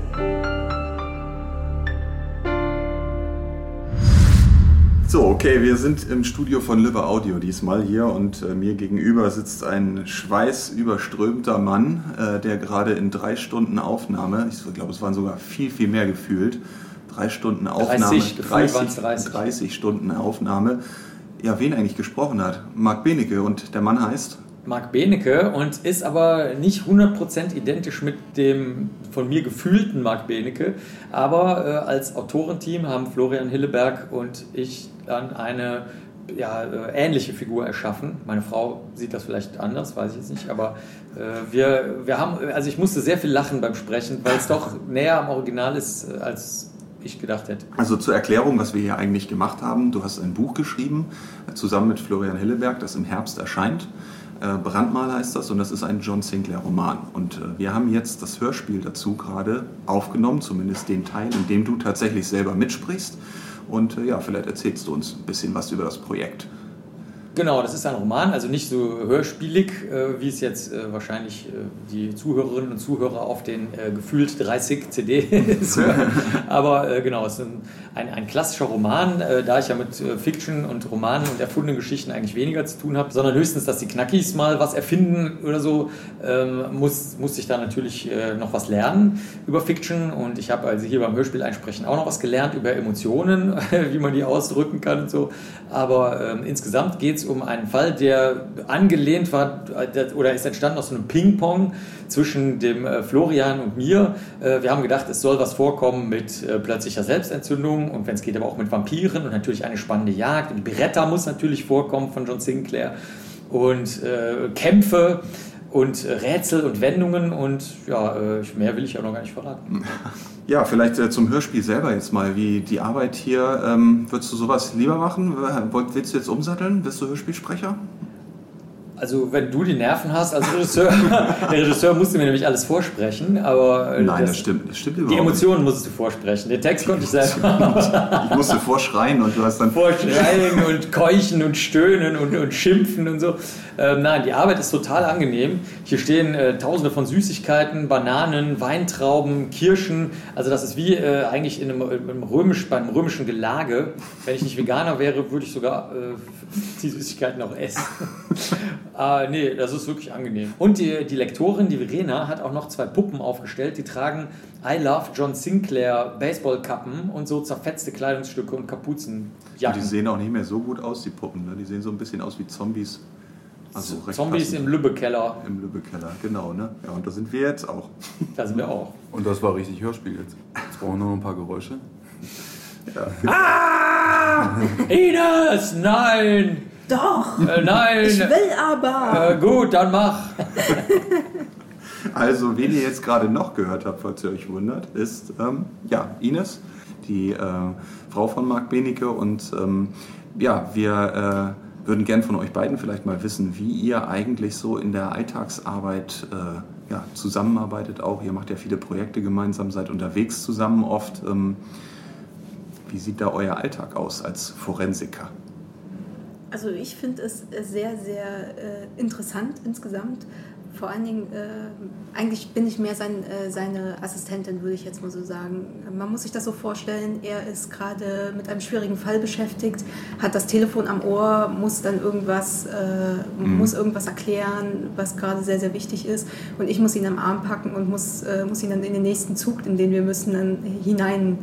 So, okay, wir sind im Studio von Live Audio diesmal hier und äh, mir gegenüber sitzt ein schweißüberströmter Mann, äh, der gerade in drei Stunden Aufnahme, ich glaube, es waren sogar viel, viel mehr gefühlt, drei Stunden Aufnahme, 30, 30, 30. 30 Stunden Aufnahme, ja, wen eigentlich gesprochen hat. Marc Benecke und der Mann heißt? Marc Benecke und ist aber nicht 100% identisch mit dem von mir gefühlten Marc Benecke. Aber äh, als Autorenteam haben Florian Hilleberg und ich dann eine ja, äh, ähnliche Figur erschaffen. Meine Frau sieht das vielleicht anders, weiß ich jetzt nicht, aber äh, wir, wir haben, also ich musste sehr viel lachen beim Sprechen, weil es doch näher am Original ist, äh, als ich gedacht hätte. Also zur Erklärung, was wir hier eigentlich gemacht haben. Du hast ein Buch geschrieben, äh, zusammen mit Florian Hilleberg, das im Herbst erscheint. Äh, Brandmal heißt das und das ist ein John Sinclair Roman. Und äh, wir haben jetzt das Hörspiel dazu gerade aufgenommen, zumindest den Teil, in dem du tatsächlich selber mitsprichst. Und äh, ja, vielleicht erzählst du uns ein bisschen was über das Projekt. Genau, das ist ein Roman, also nicht so hörspielig, äh, wie es jetzt äh, wahrscheinlich äh, die Zuhörerinnen und Zuhörer auf den gefühlt 30 CDs hören. Aber genau, es ist ein, ein, ein klassischer Roman, da ich ja mit Fiction und Romanen und erfundenen Geschichten eigentlich weniger zu tun habe, sondern höchstens, dass die Knackis mal was erfinden oder so, ähm, muss, musste ich da natürlich noch was lernen über Fiction. Und ich habe also hier beim Hörspiel einsprechen auch noch was gelernt über Emotionen, wie man die ausdrücken kann und so. Aber ähm, insgesamt geht es um einen Fall, der angelehnt war oder ist entstanden aus einem Ping-Pong zwischen dem äh, Florian und mir. Äh, wir haben gedacht, es soll was vorkommen mit äh, plötzlicher Selbstentzündung und wenn es geht, aber auch mit Vampiren und natürlich eine spannende Jagd. Und Beretta muss natürlich vorkommen von John Sinclair und Kämpfe und äh, Rätsel und Wendungen und ja, äh, mehr will ich ja noch gar nicht verraten. Ja, vielleicht äh, zum Hörspiel selber jetzt mal, wie die Arbeit hier. Ähm, würdest du sowas lieber machen? Willst du jetzt umsatteln? Bist du Hörspielsprecher? Also wenn du die Nerven hast als Regisseur, der Regisseur musste mir nämlich alles vorsprechen, aber Nein, das, stimmt. Das stimmt Die überhaupt Emotionen musstest du vorsprechen. Den Text konnte ich selber. Ich musste vorschreien und du hast dann vorschreien und keuchen und stöhnen und, und schimpfen und so. Ähm, nein, die Arbeit ist total angenehm. Hier stehen äh, tausende von Süßigkeiten, Bananen, Weintrauben, Kirschen. Also das ist wie äh, eigentlich in einem, in einem römisch, beim römischen Gelage. Wenn ich nicht Veganer wäre, würde ich sogar äh, die Süßigkeiten auch essen. Ah, nee, das ist wirklich angenehm. Und die, die Lektorin, die Verena, hat auch noch zwei Puppen aufgestellt. Die tragen I Love John Sinclair Baseballkappen und so zerfetzte Kleidungsstücke und Die Kapuzenjacken. sehen auch nicht mehr so gut aus, die Puppen. Ne? Die sehen so ein bisschen aus wie Zombies. Also recht Zombies passend. im Lübbekeller, Im Lübbekeller, genau. Ne? Ja, und da sind wir jetzt auch. da sind wir auch. Und das war richtig Hörspiel jetzt. Jetzt brauchen wir nur noch ein paar Geräusche. Ah! Ines, nein! Doch, Äh, nein! ich will aber. Äh, gut, dann mach. Also, wen ihr jetzt gerade noch gehört habt, falls ihr euch wundert, ist ähm, ja, Ines, die äh, Frau von Marc Benecke. Und ähm, ja, wir äh, würden gern von euch beiden vielleicht mal wissen, wie ihr eigentlich so in der Alltagsarbeit äh, ja, zusammenarbeitet. Auch ihr macht ja viele Projekte gemeinsam, seid unterwegs zusammen oft. Ähm, wie sieht da euer Alltag aus als Forensiker? Also ich finde es sehr, sehr äh, interessant insgesamt. Vor allen Dingen, äh, eigentlich bin ich mehr sein, äh, seine Assistentin, würde ich jetzt mal so sagen. Man muss sich das so vorstellen, er ist gerade mit einem schwierigen Fall beschäftigt, hat das Telefon am Ohr, muss dann irgendwas, äh, muss irgendwas erklären, was gerade sehr, sehr wichtig ist. Und ich muss ihn am Arm packen und muss, äh, muss ihn dann in den nächsten Zug, in den wir müssen, dann hinein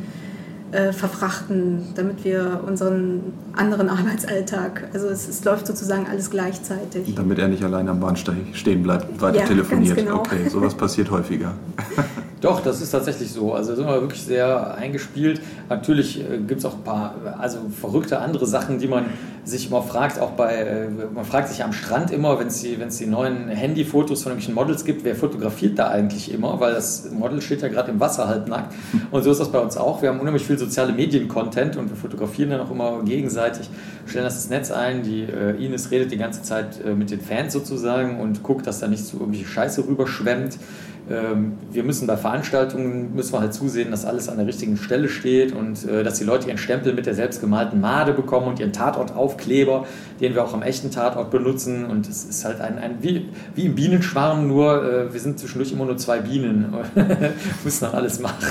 äh, verfrachten, damit wir unseren anderen Arbeitsalltag, also es, es läuft sozusagen alles gleichzeitig. Damit er nicht allein am Bahnsteig stehen bleibt, weiter Ja, telefoniert. genau. Okay, sowas passiert häufiger. Doch, das ist tatsächlich so. Also sind wir wirklich sehr eingespielt. Natürlich äh, gibt es auch ein paar, also verrückte andere Sachen, die man sich immer fragt, auch bei, äh, man fragt sich am Strand immer, wenn es die, wenn's die neuen Handyfotos von irgendwelchen Models gibt, wer fotografiert da eigentlich immer, weil das Model steht ja gerade im Wasser halbnackt. Und so ist das bei uns auch. Wir haben unheimlich viel soziale Medien-Content und wir fotografieren dann auch immer gegenseitig, stellen das ins Netz ein. Die äh, Ines redet die ganze Zeit mit den Fans sozusagen und guckt, dass da nicht so irgendwie Scheiße rüberschwemmt. Ähm, wir müssen bei Veranstaltungen müssen wir halt zusehen, dass alles an der richtigen Stelle steht und äh, dass die Leute ihren Stempel mit der selbstgemalten Made bekommen und ihren Tatortaufkleber, den wir auch am echten Tatort benutzen. Und es ist halt ein, ein wie, wie im Bienenschwarm, nur äh, wir sind zwischendurch immer nur zwei Bienen. müssen dann alles machen.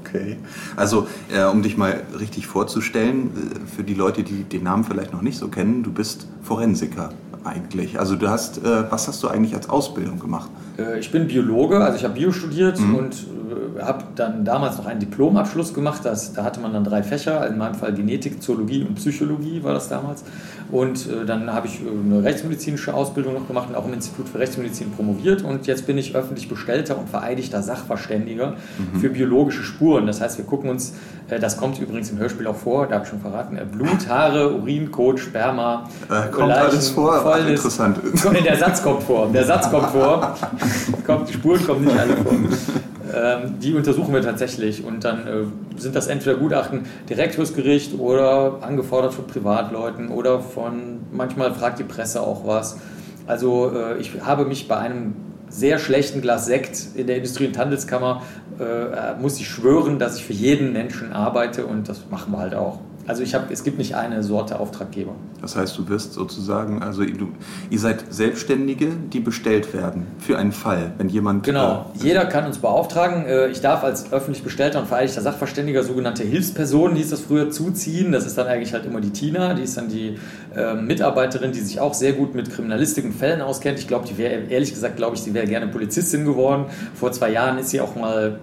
Okay. Also, äh, um dich mal richtig vorzustellen, äh, für die Leute, die den Namen vielleicht noch nicht so kennen, du bist Forensiker eigentlich. Also, du hast, äh, was hast du eigentlich als Ausbildung gemacht? Äh, ich bin Biologe, also ich habe Bio studiert mhm. und äh, habe dann damals noch einen Diplomabschluss gemacht. Das, da hatte man dann drei Fächer, in meinem Fall Genetik, Zoologie und Psychologie war das damals. Und äh, dann habe ich eine rechtsmedizinische Ausbildung noch gemacht und auch im Institut für Rechtsmedizin promoviert. Und jetzt bin ich öffentlich bestellter und vereidigter Sachverständiger mhm. für biologische Spuren. Das heißt, wir gucken uns, das kommt übrigens im Hörspiel auch vor, da habe ich schon verraten, Blut, Haare, Urin, Kot, Sperma. Äh, kommt Leichen, alles vor, Ach, interessant. Der Satz kommt vor. Der Satz kommt vor. kommt, die Spuren kommen nicht alle vor. Ähm, die untersuchen wir tatsächlich und dann äh, sind das entweder Gutachten direkt fürs Gericht oder angefordert von Privatleuten oder von, manchmal fragt die Presse auch was. Also äh, ich habe mich bei einem sehr schlechten Glas Sekt in der Industrie- und Handelskammer, äh, muss ich schwören, dass ich für jeden Menschen arbeite und das machen wir halt auch. Also ich habe, es gibt nicht eine Sorte Auftraggeber. Das heißt, du wirst sozusagen, also du, ihr seid Selbstständige, die bestellt werden für einen Fall, wenn jemand. Genau, äh, jeder kann uns beauftragen. Äh, ich darf als öffentlich bestellter und vereidigter Sachverständiger sogenannte Hilfspersonen, hieß das früher, zuziehen. Das ist dann eigentlich halt immer die Tina, die ist dann die äh, Mitarbeiterin, die sich auch sehr gut mit Kriminalistik und Fällen auskennt. Ich glaube, die wäre, ehrlich gesagt, glaube ich, sie wäre gerne Polizistin geworden. Vor zwei Jahren ist sie auch mal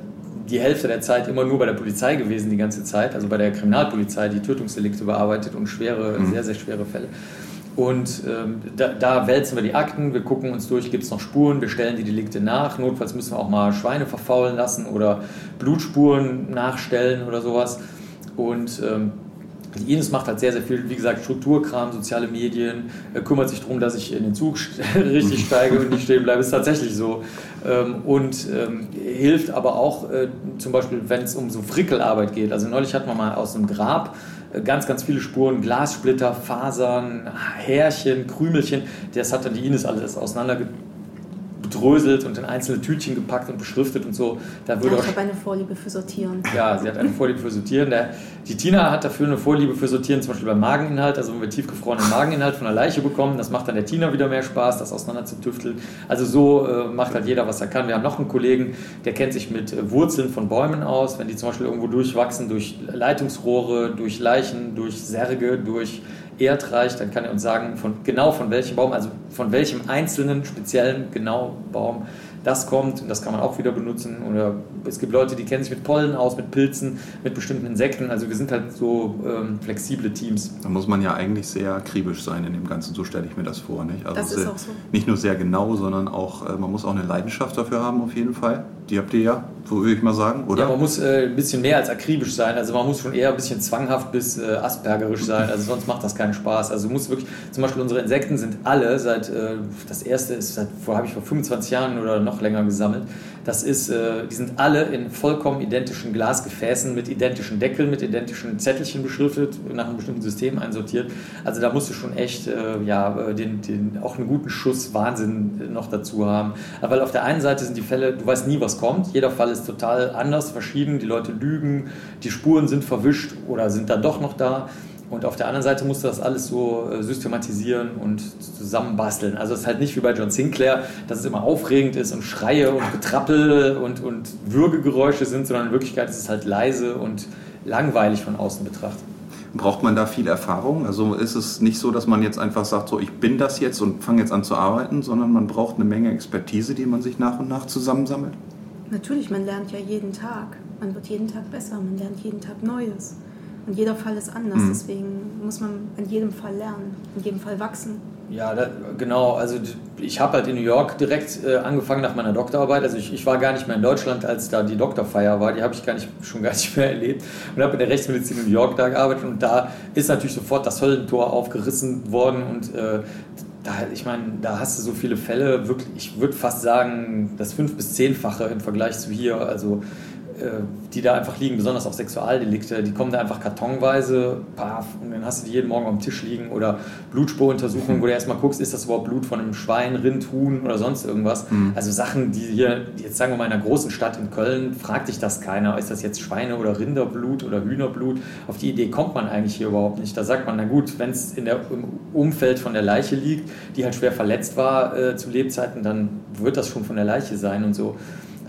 die Hälfte der Zeit immer nur bei der Polizei gewesen, die ganze Zeit, also bei der Kriminalpolizei, die Tötungsdelikte bearbeitet und schwere, mhm. sehr, sehr schwere Fälle. Und ähm, da, da, wälzen wir die Akten, wir gucken uns durch, gibt es noch Spuren, wir stellen die Delikte nach. Notfalls müssen wir auch mal Schweine verfaulen lassen oder Blutspuren nachstellen oder sowas. Und ähm, die Ines macht halt sehr, sehr viel, wie gesagt, Strukturkram, soziale Medien, äh, kümmert sich darum, dass ich in den Zug richtig steige und nicht stehen bleibe. Ist tatsächlich so. Ähm, und ähm, hilft aber auch äh, zum Beispiel, wenn es um so Frickelarbeit geht. Also neulich hatten wir mal aus einem Grab äh, ganz, ganz viele Spuren, Glassplitter, Fasern, Härchen, Krümelchen. Das hat dann die Ines alles auseinandergebracht bedröselt und in einzelne Tütchen gepackt und beschriftet und so. Da würde ja, ich habe eine Vorliebe für Sortieren. Ja, sie hat eine Vorliebe für Sortieren. Der, die Tina hat dafür eine Vorliebe für Sortieren, zum Beispiel beim Mageninhalt. Also wenn wir tiefgefrorenen Mageninhalt von der Leiche bekommen, das macht dann der Tina wieder mehr Spaß, das auseinander zu tüfteln. Also so äh, macht halt jeder, was er kann. Wir haben noch einen Kollegen, der kennt sich mit äh, Wurzeln von Bäumen aus. Wenn die zum Beispiel irgendwo durchwachsen, durch Leitungsrohre, durch Leichen, durch Särge, durch Erdreich, dann kann er uns sagen, von, genau von welchem Baum, also von welchem einzelnen speziellen genau Baum das kommt und das kann man auch wieder benutzen. Oder es gibt Leute, die kennen sich mit Pollen aus, mit Pilzen, mit bestimmten Insekten. Also wir sind halt so ähm, flexible Teams. Da muss man ja eigentlich sehr akribisch sein in dem Ganzen, so stelle ich mir das vor. Nicht? Also das ist auch so. Nicht nur sehr genau, sondern auch, äh, man muss auch eine Leidenschaft dafür haben auf jeden Fall. Die habt ihr ja, so würde ich mal sagen, oder? Ja, man muss äh, ein bisschen mehr als akribisch sein. Also man muss schon eher ein bisschen zwanghaft bis äh, aspergerisch sein. Also sonst macht das keinen Spaß. Also muss wirklich, zum Beispiel unsere Insekten sind alle seit, äh, das erste ist seit, wo habe ich vor 25 Jahren oder noch länger gesammelt. Das ist, äh, die sind alle in vollkommen identischen Glasgefäßen mit identischen Deckeln, mit identischen Zettelchen beschriftet, nach einem bestimmten System einsortiert. Also da musst du schon echt äh, ja, äh, den, den, auch einen guten Schuss Wahnsinn noch dazu haben. Weil auf der einen Seite sind die Fälle, du weißt nie, was kommt. Jeder Fall ist total anders, verschieden. Die Leute lügen, die Spuren sind verwischt oder sind dann doch noch da. Und auf der anderen Seite musst du das alles so äh, systematisieren und zusammenbasteln. Also es ist halt nicht wie bei John Sinclair, dass es immer aufregend ist und Schreie und Getrappel und, und Würgegeräusche sind, sondern in Wirklichkeit ist es halt leise und langweilig von außen betrachtet. Braucht man da viel Erfahrung? Also ist es nicht so, dass man jetzt einfach sagt, so ich bin das jetzt und fange jetzt an zu arbeiten, sondern man braucht eine Menge Expertise, die man sich nach und nach zusammensammelt? Natürlich, man lernt ja jeden Tag. Man wird jeden Tag besser, man lernt jeden Tag Neues. Und jeder Fall ist anders, mhm. deswegen muss man an jedem Fall lernen, in jedem Fall wachsen. Ja, da, genau. Also ich habe halt in New York direkt äh, angefangen nach meiner Doktorarbeit. Also ich, ich, war gar nicht mehr in Deutschland, als da die Doktorfeier war. Die habe ich gar nicht, schon gar nicht mehr erlebt. Und habe in der Rechtsmedizin in New York da gearbeitet. Und da ist natürlich sofort das Höllentor aufgerissen worden. Und äh, da, ich meine, da hast du so viele Fälle, wirklich, ich würde fast sagen, das fünf- bis zehnfache im Vergleich zu hier. Also die da einfach liegen, besonders auch Sexualdelikte, die kommen da einfach kartonweise, paf, und dann hast du die jeden Morgen am Tisch liegen oder Blutspuruntersuchungen, mhm. wo du erstmal guckst, ist das überhaupt Blut von einem Schwein, Rind, Huhn oder sonst irgendwas. Mhm. Also Sachen, die hier, jetzt sagen wir mal in einer großen Stadt in Köln, fragt sich das keiner, ist das jetzt Schweine- oder Rinderblut oder Hühnerblut? Auf die Idee kommt man eigentlich hier überhaupt nicht. Da sagt man, na gut, wenn es im Umfeld von der Leiche liegt, die halt schwer verletzt war äh, zu Lebzeiten, dann wird das schon von der Leiche sein und so.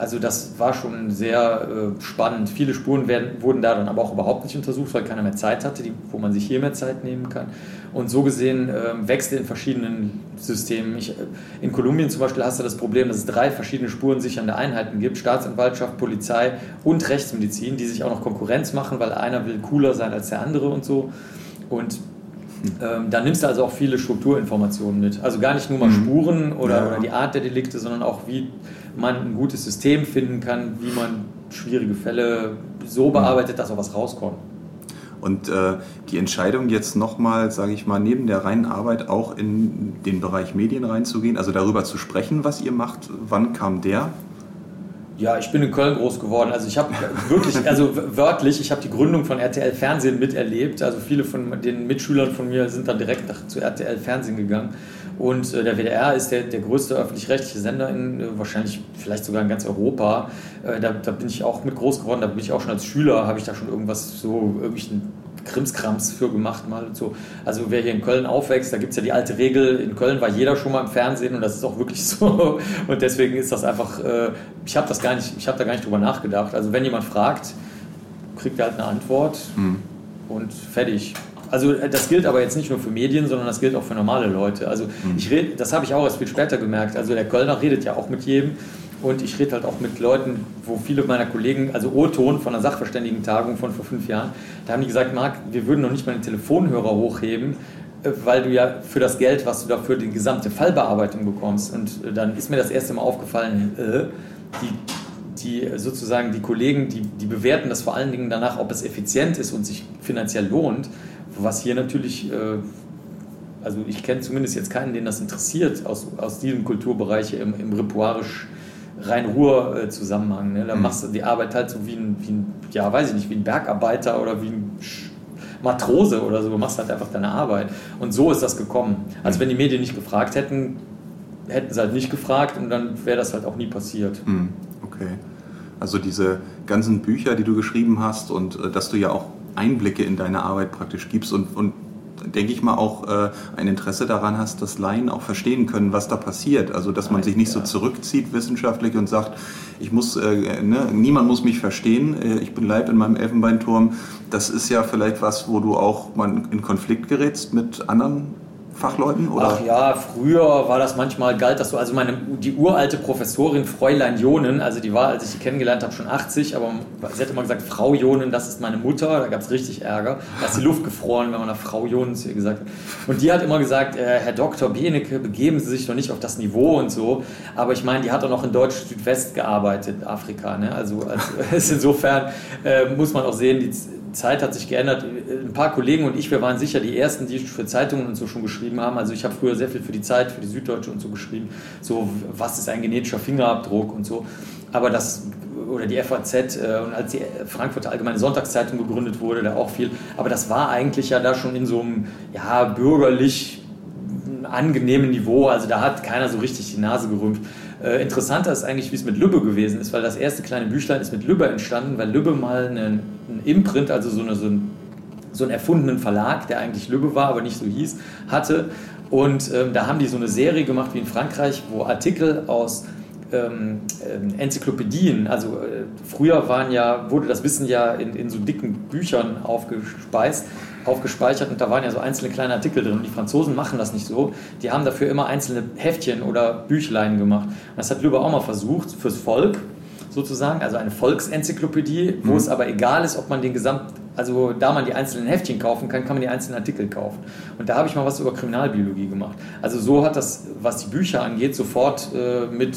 Also das war schon sehr äh, spannend. Viele Spuren werden, wurden da dann aber auch überhaupt nicht untersucht, weil keiner mehr Zeit hatte, die, wo man sich hier mehr Zeit nehmen kann. Und so gesehen äh, Wechsel in verschiedenen Systemen. Ich, äh, in Kolumbien zum Beispiel hast du das Problem, dass es drei verschiedene spurensichernde Einheiten gibt. Staatsanwaltschaft, Polizei und Rechtsmedizin, die sich auch noch Konkurrenz machen, weil einer will cooler sein als der andere und so. Und ähm, da nimmst du also auch viele Strukturinformationen mit. Also gar nicht nur mal mhm. Spuren oder, ja. oder die Art der Delikte, sondern auch wie man ein gutes System finden kann, wie man schwierige Fälle so bearbeitet, dass auch was rauskommt. Und äh, die Entscheidung jetzt nochmal, sage ich mal, neben der reinen Arbeit auch in den Bereich Medien reinzugehen, also darüber zu sprechen, was ihr macht, wann kam der? Ja, ich bin in Köln groß geworden. Also ich habe wirklich, also wörtlich, ich habe die Gründung von RTL Fernsehen miterlebt. Also viele von den Mitschülern von mir sind dann direkt nach, zu RTL Fernsehen gegangen. Und äh, der WDR ist der, der größte öffentlich-rechtliche Sender in äh, wahrscheinlich vielleicht sogar in ganz Europa. Äh, da, da, bin ich auch mit groß geworden. Da bin ich auch schon als Schüler, habe ich da schon irgendwas so, irgendwelchen Krimskrams für gemacht mal und so. Also wer hier in Köln aufwächst, da gibt es ja die alte Regel, in Köln war jeder schon mal im Fernsehen und das ist auch wirklich so. Und deswegen ist das einfach, äh, ich habe das gar nicht, ich habe da gar nicht drüber nachgedacht. Also wenn jemand fragt, kriegt er halt eine Antwort mhm. und fertig. Also äh, das gilt aber jetzt nicht nur für Medien, sondern das gilt auch für normale Leute. Also mhm. ich rede, das habe ich auch erst viel später gemerkt. Also der Kölner redet ja auch mit jedem und ich rede halt auch mit Leuten, wo viele meiner Kollegen, also O-Ton von einer Sachverständigentagung von vor fünf Jahren, da haben die gesagt, Marc, wir würden noch nicht mal den Telefonhörer hochheben, äh, weil du ja für das Geld, was du dafür die gesamte Fallbearbeitung bekommst. Und äh, dann ist mir das erste Mal aufgefallen, äh, die, die sozusagen die Kollegen, die, die bewerten das vor allen Dingen danach, ob es effizient ist und sich finanziell lohnt, was hier natürlich also ich kenne zumindest jetzt keinen, den das interessiert aus, aus diesem Kulturbereich im, im Rhein-Ruhr-Zusammenhang. Ne? Da mhm. machst du die Arbeit halt so wie ein, wie ein, ja, weiß ich nicht, wie ein Bergarbeiter oder wie ein Matrose oder so. Du machst halt einfach deine Arbeit. Und so ist das gekommen. Also wenn die Medien nicht gefragt hätten, hätten sie halt nicht gefragt und dann wäre das halt auch nie passiert. Mhm. Okay. Also diese ganzen Bücher, die du geschrieben hast und äh, dass du ja auch Einblicke in deine Arbeit praktisch gibst und, und denke ich mal, auch äh, ein Interesse daran hast, dass Laien auch verstehen können, was da passiert. Also, dass man sich nicht so zurückzieht wissenschaftlich und sagt, ich muss, äh, ne, niemand muss mich verstehen, äh, ich bin Leib in meinem Elfenbeinturm. Das ist ja vielleicht was, wo du auch mal in Konflikt gerätst mit anderen Fachleuten? Oder? Ach ja, früher war das manchmal, galt das so, also meine, die uralte Professorin Fräulein Jonen, also die war, als ich die kennengelernt habe, schon 80, aber sie hat immer gesagt, Frau Jonen, das ist meine Mutter, da gab es richtig Ärger, da ist die Luft gefroren, wenn man nach Frau Jonen zu ihr gesagt hat. Und die hat immer gesagt, äh, Herr Dr. Benecke, begeben Sie sich doch nicht auf das Niveau und so, aber ich meine, die hat auch noch in Deutsch-Südwest gearbeitet, Afrika, ne? also, also insofern äh, muss man auch sehen, die Zeit hat sich geändert. Ein paar Kollegen und ich, wir waren sicher die Ersten, die für Zeitungen und so schon geschrieben haben. Also ich habe früher sehr viel für die Zeit, für die Süddeutsche und so geschrieben. So, was ist ein genetischer Fingerabdruck und so. Aber das, oder die FAZ äh, und als die Frankfurter Allgemeine Sonntagszeitung gegründet wurde, da auch viel. Aber das war eigentlich ja da schon in so einem, ja, bürgerlich angenehmen Niveau. Also da hat keiner so richtig die Nase gerümpft. Äh, interessanter ist eigentlich, wie es mit Lübbe gewesen ist, weil das erste kleine Büchlein ist mit Lübbe entstanden, weil Lübbe mal einen, einen Imprint, also so, eine, so, ein, so einen erfundenen Verlag, der eigentlich Lübbe war, aber nicht so hieß, hatte. Und ähm, da haben die so eine Serie gemacht wie in Frankreich, wo Artikel aus ähm, ähm, Enzyklopädien, also äh, früher waren ja, wurde das Wissen ja in, in so dicken Büchern aufgespeist aufgespeichert und da waren ja so einzelne kleine Artikel drin. Die Franzosen machen das nicht so. Die haben dafür immer einzelne Heftchen oder Büchlein gemacht. Und das hat Lüber auch mal versucht, fürs Volk sozusagen, also eine Volksenzyklopädie, wo mhm. es aber egal ist, ob man den Gesamt, also da man die einzelnen Heftchen kaufen kann, kann man die einzelnen Artikel kaufen. Und da habe ich mal was über Kriminalbiologie gemacht. Also so hat das, was die Bücher angeht, sofort äh, mit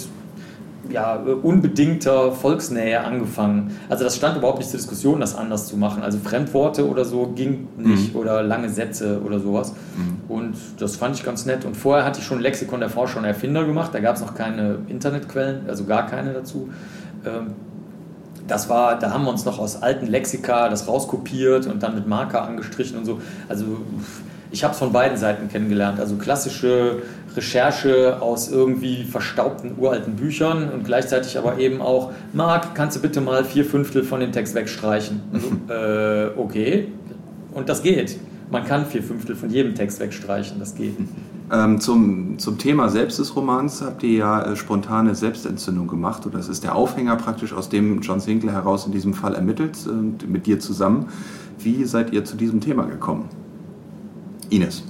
ja, unbedingter Volksnähe angefangen. Also das stand überhaupt nicht zur Diskussion, das anders zu machen. Also Fremdworte oder so ging nicht mhm. oder lange Sätze oder sowas. Mhm. Und das fand ich ganz nett. Und vorher hatte ich schon Lexikon der Forscher und Erfinder gemacht. Da gab es noch keine Internetquellen, also gar keine dazu. Ähm, das war, da haben wir uns noch aus alten Lexika das rauskopiert und dann mit Marker angestrichen und so. Also ich habe es von beiden Seiten kennengelernt. Also klassische Recherche aus irgendwie verstaubten uralten Büchern und gleichzeitig aber eben auch, Marc, kannst du bitte mal vier Fünftel von dem Text wegstreichen? Also, äh, okay. Und das geht. Man kann vier Fünftel von jedem Text wegstreichen, das geht. Ähm, zum, zum Thema selbst des Romans habt ihr ja äh, spontane Selbstentzündung gemacht. Oder das ist der Aufhänger praktisch, aus dem John Sinclair heraus in diesem Fall ermittelt, äh, mit dir zusammen. Wie seid ihr zu diesem Thema gekommen? Ines.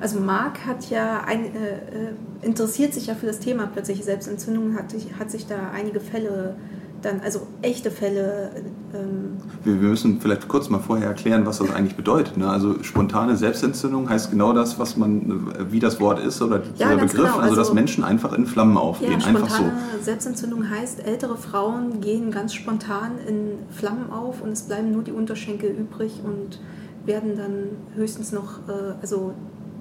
Also Marc hat ja ein, äh, äh, interessiert sich ja für das Thema plötzliche Selbstentzündung, hat, hat sich da einige Fälle dann, also echte Fälle. Ähm wir, wir, müssen vielleicht kurz mal vorher erklären, was das eigentlich bedeutet. Ne? Also spontane Selbstentzündung heißt genau das, was man, wie das Wort ist oder ja, der Begriff, genau. also, also, dass Menschen einfach in Flammen aufgehen. Ja, spontane einfach so. Selbstentzündung heißt, ältere Frauen gehen ganz spontan in Flammen auf und es bleiben nur die Unterschenkel übrig und werden dann höchstens noch, äh, also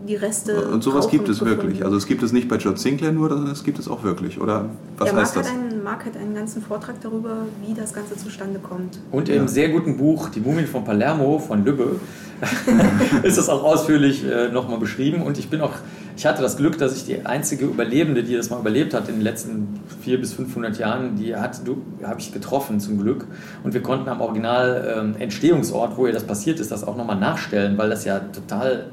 die Reste. Und sowas gibt es gefunden. wirklich. Also es gibt es nicht bei George Sinclair nur, sondern es gibt es auch wirklich. Oder was ja, heißt Mark das? Hat einen, Mark hat einen ganzen Vortrag darüber, wie das Ganze zustande kommt. Und ja. im sehr guten Buch Die Mumien von Palermo von Lübbe ist das auch ausführlich äh, nochmal beschrieben. Und ich bin auch, ich hatte das Glück, dass ich die einzige Überlebende, die das mal überlebt hat in den letzten 400 bis 500 Jahren, die habe ich getroffen zum Glück. Und wir konnten am Original ähm, Entstehungsort, wo ihr das passiert ist, das auch nochmal nachstellen, weil das ja total,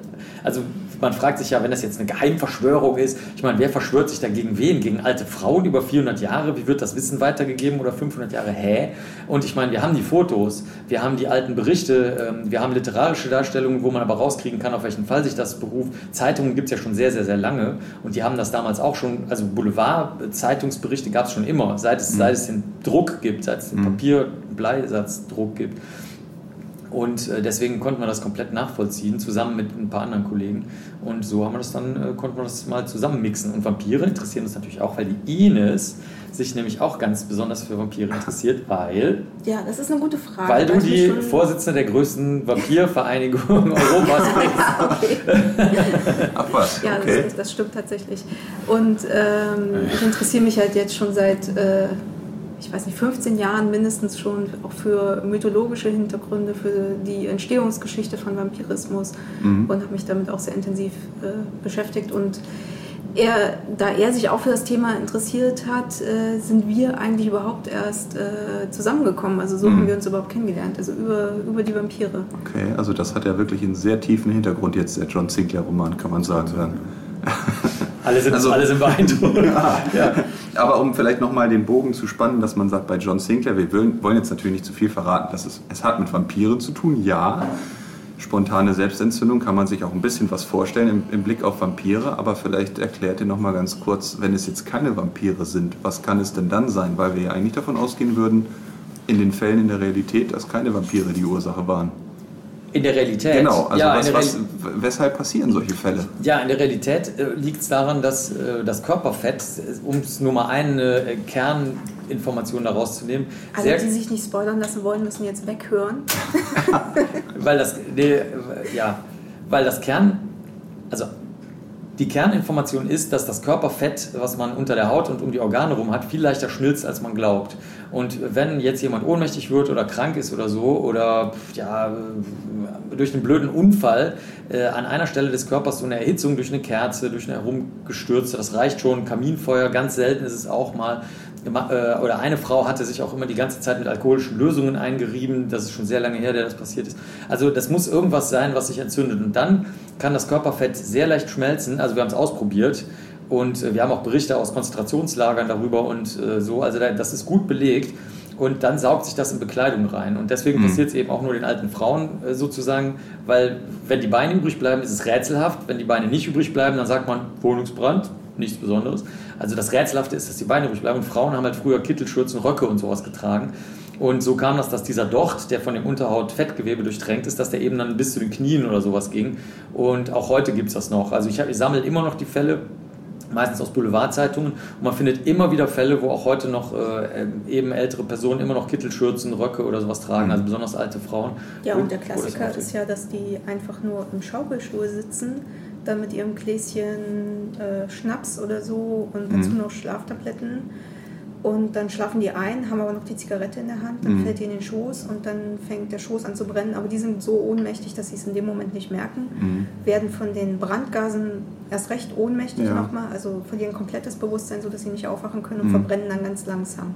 also man fragt sich ja, wenn das jetzt eine Geheimverschwörung ist, ich meine, wer verschwört sich dann gegen wen? Gegen alte Frauen über 400 Jahre? Wie wird das Wissen weitergegeben oder 500 Jahre? Hä? Und ich meine, wir haben die Fotos, wir haben die alten Berichte, ähm, wir haben literarische Darstellungen, wo man aber rauskriegen kann, auf welchen Fall sich das beruft. Zeitungen gibt es ja schon sehr, sehr, sehr lange und die haben das damals auch schon, also Boulevard-Zeitungsberichte gab es schon immer, seit es, mhm. seit es den Druck gibt, seit es den mhm. Papier-Bleisatzdruck gibt. Und äh, deswegen konnten wir das komplett nachvollziehen, zusammen mit ein paar anderen Kollegen. Und so haben wir das dann, äh, konnten wir das mal zusammen mixen. Und Vampire interessieren uns natürlich auch, weil die Ines sich nämlich auch ganz besonders für Vampire interessiert, weil. Ja, das ist eine gute Frage. Weil du die Vorsitzende der größten Vampirvereinigung Europas bist. Ach was. Ja, okay. das, das, stimmt tatsächlich. Und ähm, ich interessiere mich halt jetzt schon seit. Äh, ich weiß nicht, 15 Jahren mindestens schon auch für mythologische Hintergründe, für die Entstehungsgeschichte von Vampirismus mhm. und habe mich damit auch sehr intensiv äh, beschäftigt. Und er, da er sich auch für das Thema interessiert hat, äh, sind wir eigentlich überhaupt erst äh, zusammengekommen. Also so mhm. haben wir uns überhaupt kennengelernt, also über, über die Vampire. Okay, also das hat ja wirklich einen sehr tiefen Hintergrund jetzt, der John Sinclair-Roman, kann man sagen. Alle sind, also, alle sind beeindruckt. ja. ja. Aber um vielleicht nochmal den Bogen zu spannen, dass man sagt, bei John Sinclair, wir wollen jetzt natürlich nicht zu viel verraten, dass es, es hat mit Vampiren zu tun, ja. Spontane Selbstentzündung kann man sich auch ein bisschen was vorstellen im, im Blick auf Vampire, aber vielleicht erklärt ihr nochmal ganz kurz, wenn es jetzt keine Vampire sind, was kann es denn dann sein? Weil wir ja eigentlich davon ausgehen würden, in den Fällen in der Realität, dass keine Vampire die Ursache waren. In der Realität. Genau, also ja, was, was, weshalb passieren solche Fälle? Ja, in der Realität äh, liegt es daran, dass äh, das Körperfett, äh, um es nur mal eine äh, Kerninformation daraus zu nehmen. Alle, die sich nicht spoilern lassen wollen, müssen jetzt weghören. weil das, nee, ja, weil das Kern, also die Kerninformation ist, dass das Körperfett, was man unter der Haut und um die Organe rum hat, viel leichter schmilzt, als man glaubt. Und wenn jetzt jemand ohnmächtig wird oder krank ist oder so oder ja, durch einen blöden Unfall äh, an einer Stelle des Körpers so eine Erhitzung durch eine Kerze, durch eine herumgestürzte, das reicht schon, Kaminfeuer, ganz selten ist es auch mal, oder eine Frau hatte sich auch immer die ganze Zeit mit alkoholischen Lösungen eingerieben. Das ist schon sehr lange her, der das passiert ist. Also das muss irgendwas sein, was sich entzündet. Und dann kann das Körperfett sehr leicht schmelzen. Also wir haben es ausprobiert. Und äh, wir haben auch Berichte aus Konzentrationslagern darüber und äh, so. Also das ist gut belegt. Und dann saugt sich das in Bekleidung rein. Und deswegen mhm. passiert es eben auch nur den alten Frauen sozusagen, weil wenn die Beine übrig bleiben, ist es rätselhaft. Wenn die Beine nicht übrig bleiben, dann sagt man Wohnungsbrand, nichts Besonderes. Also das Rätselhafte ist, dass die Beine übrig bleiben. Und Frauen haben halt früher Kittelschürzen, Röcke und sowas getragen. Und so kam das, dass dieser Docht, der von dem Unterhaut-Fettgewebe durchtränkt ist, dass der eben dann bis zu den Knien oder sowas ging. Und auch heute gibt es das noch. Also ich, ich sammle immer noch die Fälle, meistens aus Boulevardzeitungen. Und man findet immer wieder Fälle, wo auch heute noch äh, eben ältere Personen immer noch Kittelschürzen, Röcke oder sowas tragen, also besonders alte Frauen. Ja, und der Klassiker ist ja, dass die einfach nur im Schaukelstuhl sitzen dann mit ihrem Gläschen äh, Schnaps oder so und dazu mhm. noch Schlaftabletten. Und dann schlafen die ein, haben aber noch die Zigarette in der Hand, dann mhm. fällt die in den Schoß und dann fängt der Schoß an zu brennen. Aber die sind so ohnmächtig, dass sie es in dem Moment nicht merken, mhm. werden von den Brandgasen erst recht ohnmächtig ja. nochmal, also verlieren komplettes Bewusstsein, sodass sie nicht aufwachen können und mhm. verbrennen dann ganz langsam.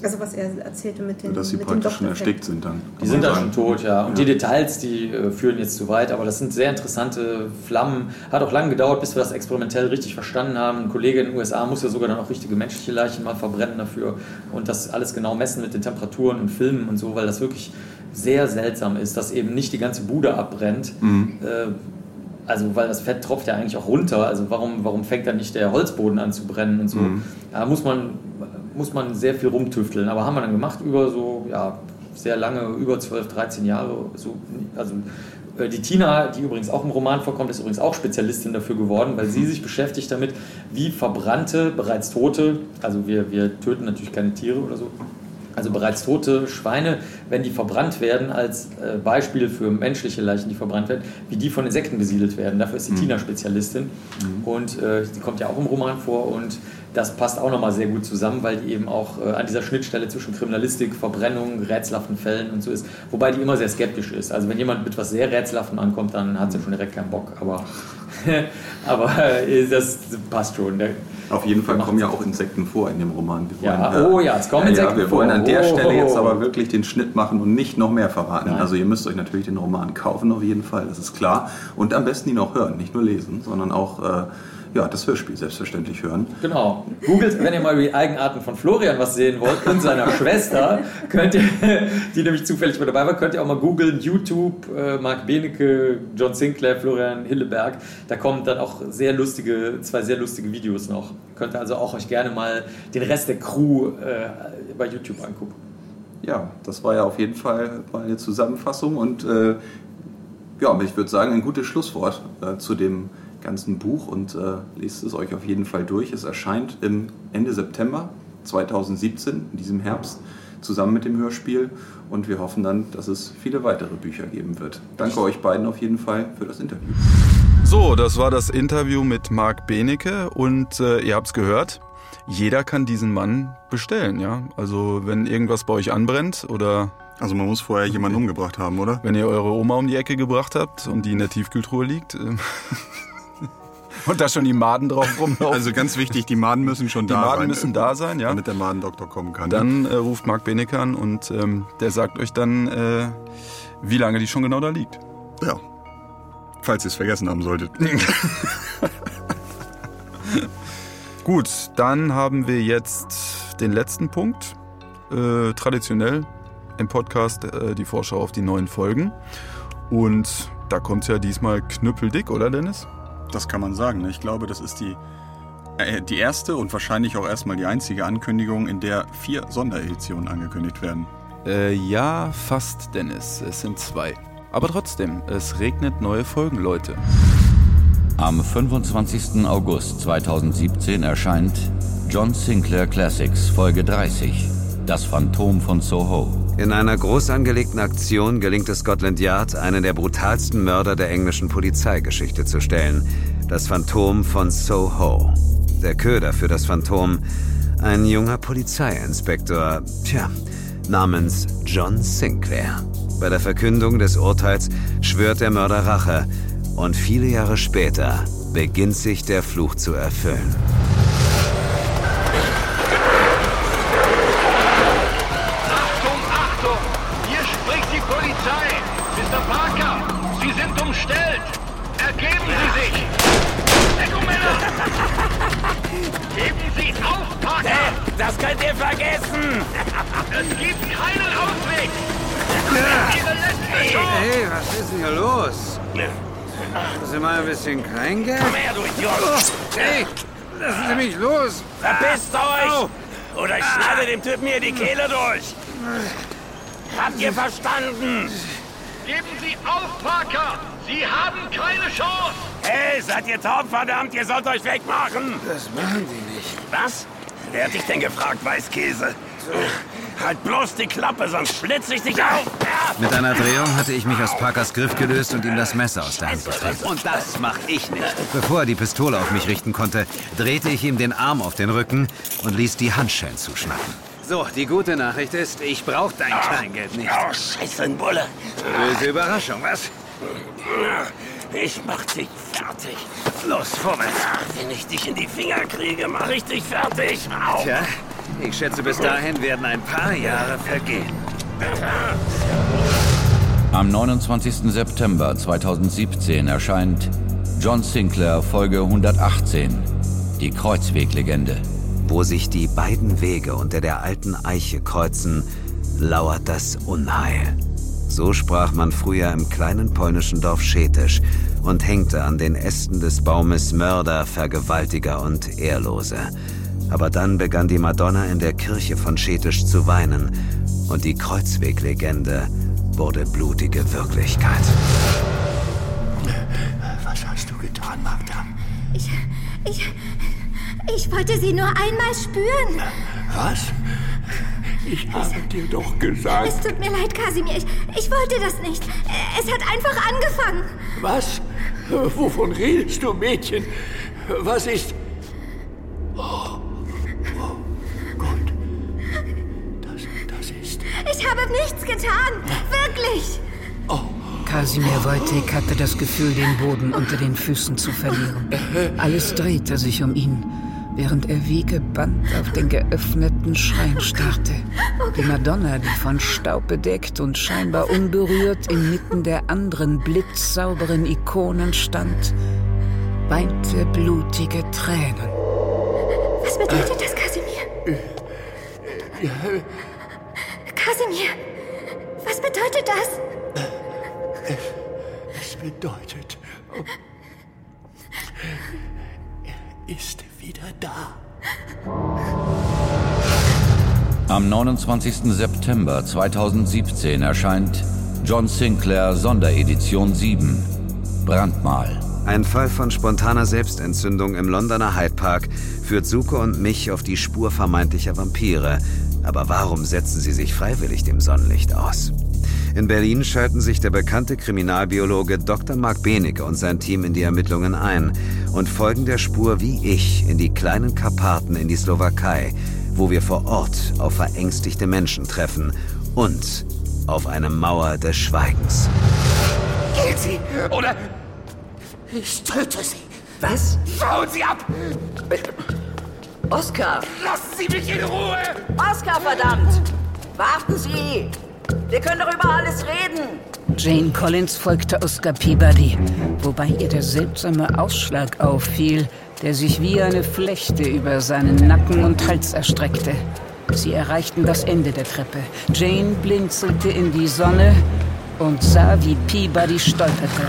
Mhm. Also was er erzählte mit den Dass sie mit praktisch schon erstickt sind dann. Die sind dann schon tot, ja. Und die Details, die äh, führen jetzt zu weit, aber das sind sehr interessante Flammen. Hat auch lange gedauert, bis wir das experimentell richtig verstanden haben. Ein Kollege in den USA muss ja sogar dann auch richtige menschliche Leichen mal verbrennen dafür und das alles genau messen mit den Temperaturen und Filmen und so, weil das wirklich sehr seltsam ist, dass eben nicht die ganze Bude abbrennt. Äh, also, weil das Fett tropft ja eigentlich auch runter. Also, warum, warum fängt dann nicht der Holzboden an zu brennen und so? Da muss man, muss man sehr viel rumtüfteln. Aber haben wir dann gemacht über so, ja, sehr lange, über 12, 13 Jahre. So, also, äh, die Tina, die übrigens auch im Roman vorkommt, ist übrigens auch Spezialistin dafür geworden, weil sie sich beschäftigt damit, wie verbrannte, bereits tote, also wir, wir töten natürlich keine Tiere oder so, also bereits tote Schweine, wenn die verbrannt werden, als äh, Beispiel für menschliche Leichen, die verbrannt werden, wie die von Insekten besiedelt werden. Dafür ist die Tina Spezialistin und äh, die kommt ja auch im Roman vor und das passt auch nochmal sehr gut zusammen, weil die eben auch äh, an dieser Schnittstelle zwischen Kriminalistik, Verbrennung, rätselhaften Fällen und so ist, wobei die immer sehr skeptisch ist. Also wenn jemand mit was sehr rätselhaftem ankommt, dann hat sie schon direkt keinen Bock, aber, aber äh, das passt schon. Der, Auf jeden Fall kommen ja auch Insekten vor in dem Roman. Wir Ja, wollen, oh ja, es kommen ja, Insekten ja, Wir wollen vor. an der Oh. Stelle jetzt aber wirklich den Schnitt machen und nicht noch mehr verraten. Nein. Also ihr müsst euch natürlich den Roman kaufen auf jeden Fall, das ist klar. Und am besten ihn auch hören, nicht nur lesen, sondern auch äh, ja, das Hörspiel selbstverständlich hören. Genau. Googelt, wenn ihr mal über die Eigenarten von Florian was sehen wollt und seiner Schwester, könnt ihr, die nämlich zufällig mit dabei war, könnt ihr auch mal googeln, YouTube, äh, Marc Benecke, John Sinclair, Florian Hilleberg. Da kommen dann auch sehr lustige, zwei sehr lustige Videos noch. Könnt ihr also auch euch gerne mal den Rest der Crew äh, bei YouTube angucken. Ja, das war ja auf jeden Fall mal eine Zusammenfassung und äh, ja, ich würde sagen, ein gutes Schlusswort äh, zu dem ganzen Buch und äh, lest es euch auf jeden Fall durch. Es erscheint im Ende September 2017, in diesem Herbst, zusammen mit dem Hörspiel und wir hoffen dann, dass es viele weitere Bücher geben wird. Danke euch beiden auf jeden Fall für das Interview. So, das war das Interview mit Marc Benecke und äh, ihr habt's gehört. Jeder kann diesen Mann bestellen, ja. Also wenn irgendwas bei euch anbrennt oder Also man muss vorher jemanden umgebracht haben, oder? wenn ihr eure Oma um die Ecke gebracht habt und die in der Tiefkühltruhe liegt äh, und da schon die Maden drauf rumlaufen. Also ganz wichtig, die Maden müssen schon die da Maden sein, müssen da sein, ja. damit der Madendoktor kommen kann. Dann äh, ruft Marc Benecke an und ähm, der sagt euch dann, äh, wie lange die schon genau da liegt. ja. Falls ihr es vergessen haben solltet. Gut, dann haben wir jetzt den letzten Punkt. Äh, traditionell im Podcast äh, die Vorschau auf die neuen Folgen. Und da kommt ja diesmal knüppeldick, oder Dennis? Das kann man sagen. ne? Ich glaube, das ist die, äh, die erste und wahrscheinlich auch erstmal die einzige Ankündigung, in der vier Sondereditionen angekündigt werden. Äh, ja, fast, Dennis. Es sind zwei. Aber trotzdem, es regnet neue Folgen, Leute. Am 25. August 2017 erscheint John Sinclair Classics Folge 30, Das Phantom von Soho. In einer groß angelegten Aktion gelingt es Scotland Yard, einen der brutalsten Mörder der englischen Polizeigeschichte zu stellen. Das Phantom von Soho. Der Köder für das Phantom. Ein junger Polizeiinspektor, tja, namens John Sinclair. Bei der Verkündung des Urteils schwört der Mörder Rache. Und viele Jahre später beginnt sich der Fluch zu erfüllen. Typen hier die Kehle durch! Habt ihr verstanden? Geben Sie auf, Parker! Sie haben keine Chance! Hey, seid ihr taub, verdammt? Ihr sollt euch wegmachen! Das machen die nicht. Was? Wer hat dich denn gefragt, Weißkäse? Halt bloß die Klappe, sonst schlitz ich dich auf! Mit einer Drehung hatte ich mich aus Parkers Griff gelöst und ihm das Messer aus der Hand getreten. Und das mach ich nicht. Bevor er die Pistole auf mich richten konnte, drehte ich ihm den Arm auf den Rücken und ließ die Handschellen zuschnappen. So, die gute Nachricht ist, ich brauche dein Kleingeld nicht. Oh, scheiße, ein Bulle. Böse Überraschung, was? Ich mach dich fertig. Los, vorwärts. Wenn ich dich in die Finger kriege, mach ich dich fertig. Au. Tja, Ich schätze, bis dahin werden ein paar Jahre vergehen. Am 29. September 2017 erscheint John Sinclair Folge 118, die Kreuzweglegende. Wo sich die beiden Wege unter der alten Eiche kreuzen, lauert das Unheil. So sprach man früher im kleinen polnischen Dorf Schetisch und hängte an den Ästen des Baumes Mörder, Vergewaltiger und Ehrlose. Aber dann begann die Madonna in der Kirche von Schetisch zu weinen und die Kreuzweglegende wurde blutige Wirklichkeit. Was hast du getan, Magda? Ich, ich, ich wollte sie nur einmal spüren. Was? Ich habe dir doch gesagt. Es tut mir leid, Kasimir. Ich, ich wollte das nicht. Es hat einfach angefangen. Was? Wovon redest du, Mädchen? Was ist... Oh, oh Gott. Das, das ist... Ich habe nichts getan. Wirklich. Kasimir Wojtek hatte das Gefühl, den Boden unter den Füßen zu verlieren. Alles drehte sich um ihn, während er wie gebannt auf den geöffneten Schrein starrte. Die Madonna, die von Staub bedeckt und scheinbar unberührt inmitten der anderen blitzsauberen Ikonen stand, weinte blutige Tränen. Was bedeutet das, Kasimir? Kasimir, was bedeutet das? Es bedeutet... Er ist wieder da. Am 29. September 2017 erscheint John Sinclair Sonderedition 7 Brandmal. Ein Fall von spontaner Selbstentzündung im Londoner Hyde Park führt Suke und mich auf die Spur vermeintlicher Vampire. Aber warum setzen sie sich freiwillig dem Sonnenlicht aus? In Berlin schalten sich der bekannte Kriminalbiologe Dr. Mark Benecke und sein Team in die Ermittlungen ein und folgen der Spur wie ich in die kleinen Karpaten in die Slowakei, wo wir vor Ort auf verängstigte Menschen treffen und auf eine Mauer des Schweigens. Geht sie! Oder ich töte sie! Was? Schauen Sie ab! Oskar! Lassen Sie mich in Ruhe! Oskar, verdammt! Warten Sie! Wir können doch über alles reden! Jane Collins folgte Oscar Peabody, wobei ihr der seltsame Ausschlag auffiel, der sich wie eine Flechte über seinen Nacken und Hals erstreckte. Sie erreichten das Ende der Treppe. Jane blinzelte in die Sonne und sah, wie Peabody stolperte.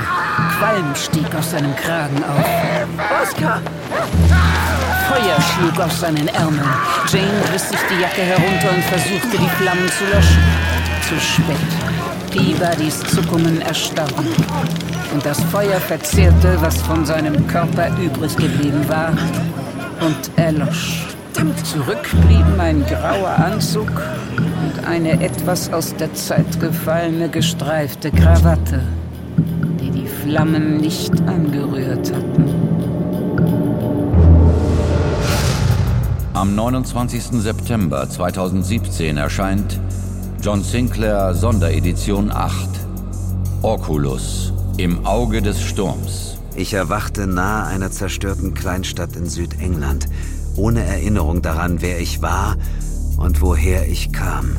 Qualm stieg aus seinem Kragen auf. Oskar! Feuer schlug aus seinen Ärmeln. Jane riss sich die Jacke herunter und versuchte, die Flammen zu löschen. Zu spät. Peabodys Zuckungen erstarben. Und das Feuer verzehrte, was von seinem Körper übrig geblieben war, und erlosch. Zurück blieben ein grauer Anzug und eine etwas aus der Zeit gefallene gestreifte Krawatte, die die Flammen nicht angerührt hatten. Am 29. September 2017 erscheint John Sinclair Sonderedition 8 Oculus im Auge des Sturms. Ich erwachte nahe einer zerstörten Kleinstadt in Südengland, ohne Erinnerung daran, wer ich war und woher ich kam.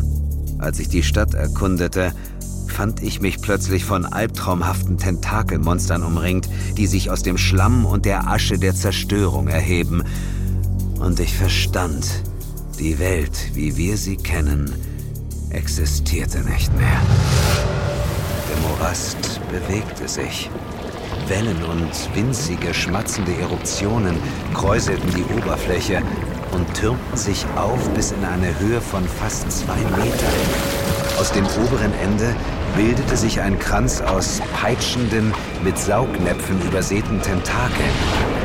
Als ich die Stadt erkundete, fand ich mich plötzlich von albtraumhaften Tentakelmonstern umringt, die sich aus dem Schlamm und der Asche der Zerstörung erheben. Und ich verstand, die Welt, wie wir sie kennen, existierte nicht mehr. Der Morast bewegte sich. Wellen und winzige, schmatzende Eruptionen kräuselten die Oberfläche und türmten sich auf bis in eine Höhe von fast zwei Metern. Aus dem oberen Ende bildete sich ein Kranz aus peitschenden, mit Saugnäpfen übersäten Tentakeln.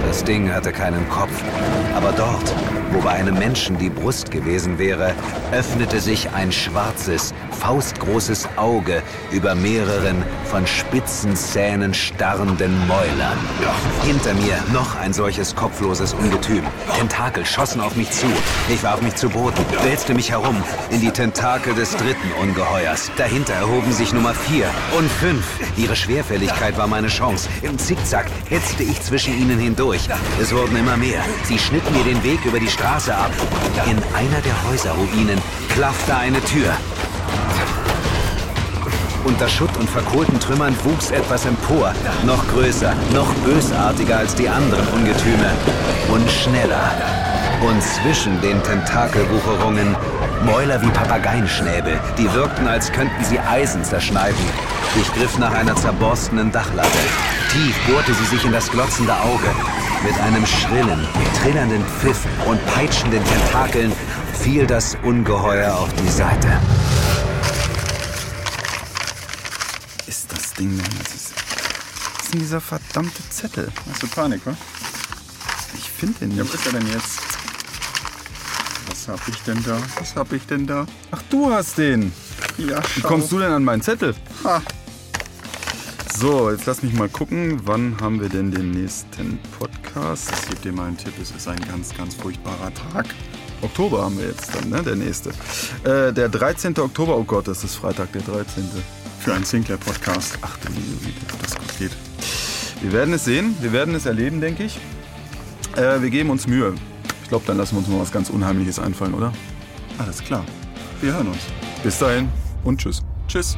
Das Ding hatte keinen Kopf, aber dort, wo bei einem Menschen die Brust gewesen wäre, öffnete sich ein schwarzes, faustgroßes Auge über mehreren von spitzen Zähnen starrenden Mäulern. Hinter mir noch ein solches kopfloses Ungetüm. Tentakel schossen auf mich zu. Ich warf mich zu Boden, wälzte mich herum in die Tentakel des dritten Ungeheuers. Dahinter erhoben sich Nummer vier und fünf. Ihre Schwerfälligkeit war meine Chance. Im Zickzack hetzte ich zwischen ihnen hindurch. Es wurden immer mehr. Sie schnitten mir den Weg über die Straße Straße ab. In einer der Häuserruinen klaffte eine Tür. Unter Schutt und verkohlten Trümmern wuchs etwas empor. Noch größer, noch bösartiger als die anderen Ungetüme. Und schneller. Und zwischen den Tentakelwucherungen Mäuler wie Papageienschnäbel, die wirkten, als könnten sie Eisen zerschneiden. Ich griff nach einer zerborstenen Dachlatte. Tief bohrte sie sich in das glotzende Auge. Mit einem schrillen, trillernden Pfiff und peitschenden Tentakeln fiel das Ungeheuer auf die Seite. Ist das Ding denn? Was ist, was ist denn dieser verdammte Zettel? Hast du Panik, wa? Ich finde den nicht. Ja, wo ist er denn jetzt? Was hab ich denn da? Was hab ich denn da? Ach, du hast den. Ja, Wie schau. kommst du denn an meinen Zettel? Ha. So, jetzt lass mich mal gucken. Wann haben wir denn den nächsten Podcast? Ich gebe dir mal einen Tipp, es ist ein ganz, ganz furchtbarer Tag. Oktober haben wir jetzt dann, ne? Der nächste. Äh, der 13. Oktober, oh Gott, das ist Freitag, der 13. Für einen Sinclair-Podcast. Ach du liebe Güte. Ob das gut geht. Wir werden es sehen, wir werden es erleben, denke ich. Äh, wir geben uns Mühe. Ich glaube, dann lassen wir uns mal was ganz Unheimliches einfallen, oder? Alles klar. Wir hören uns. Bis dahin und tschüss. Tschüss.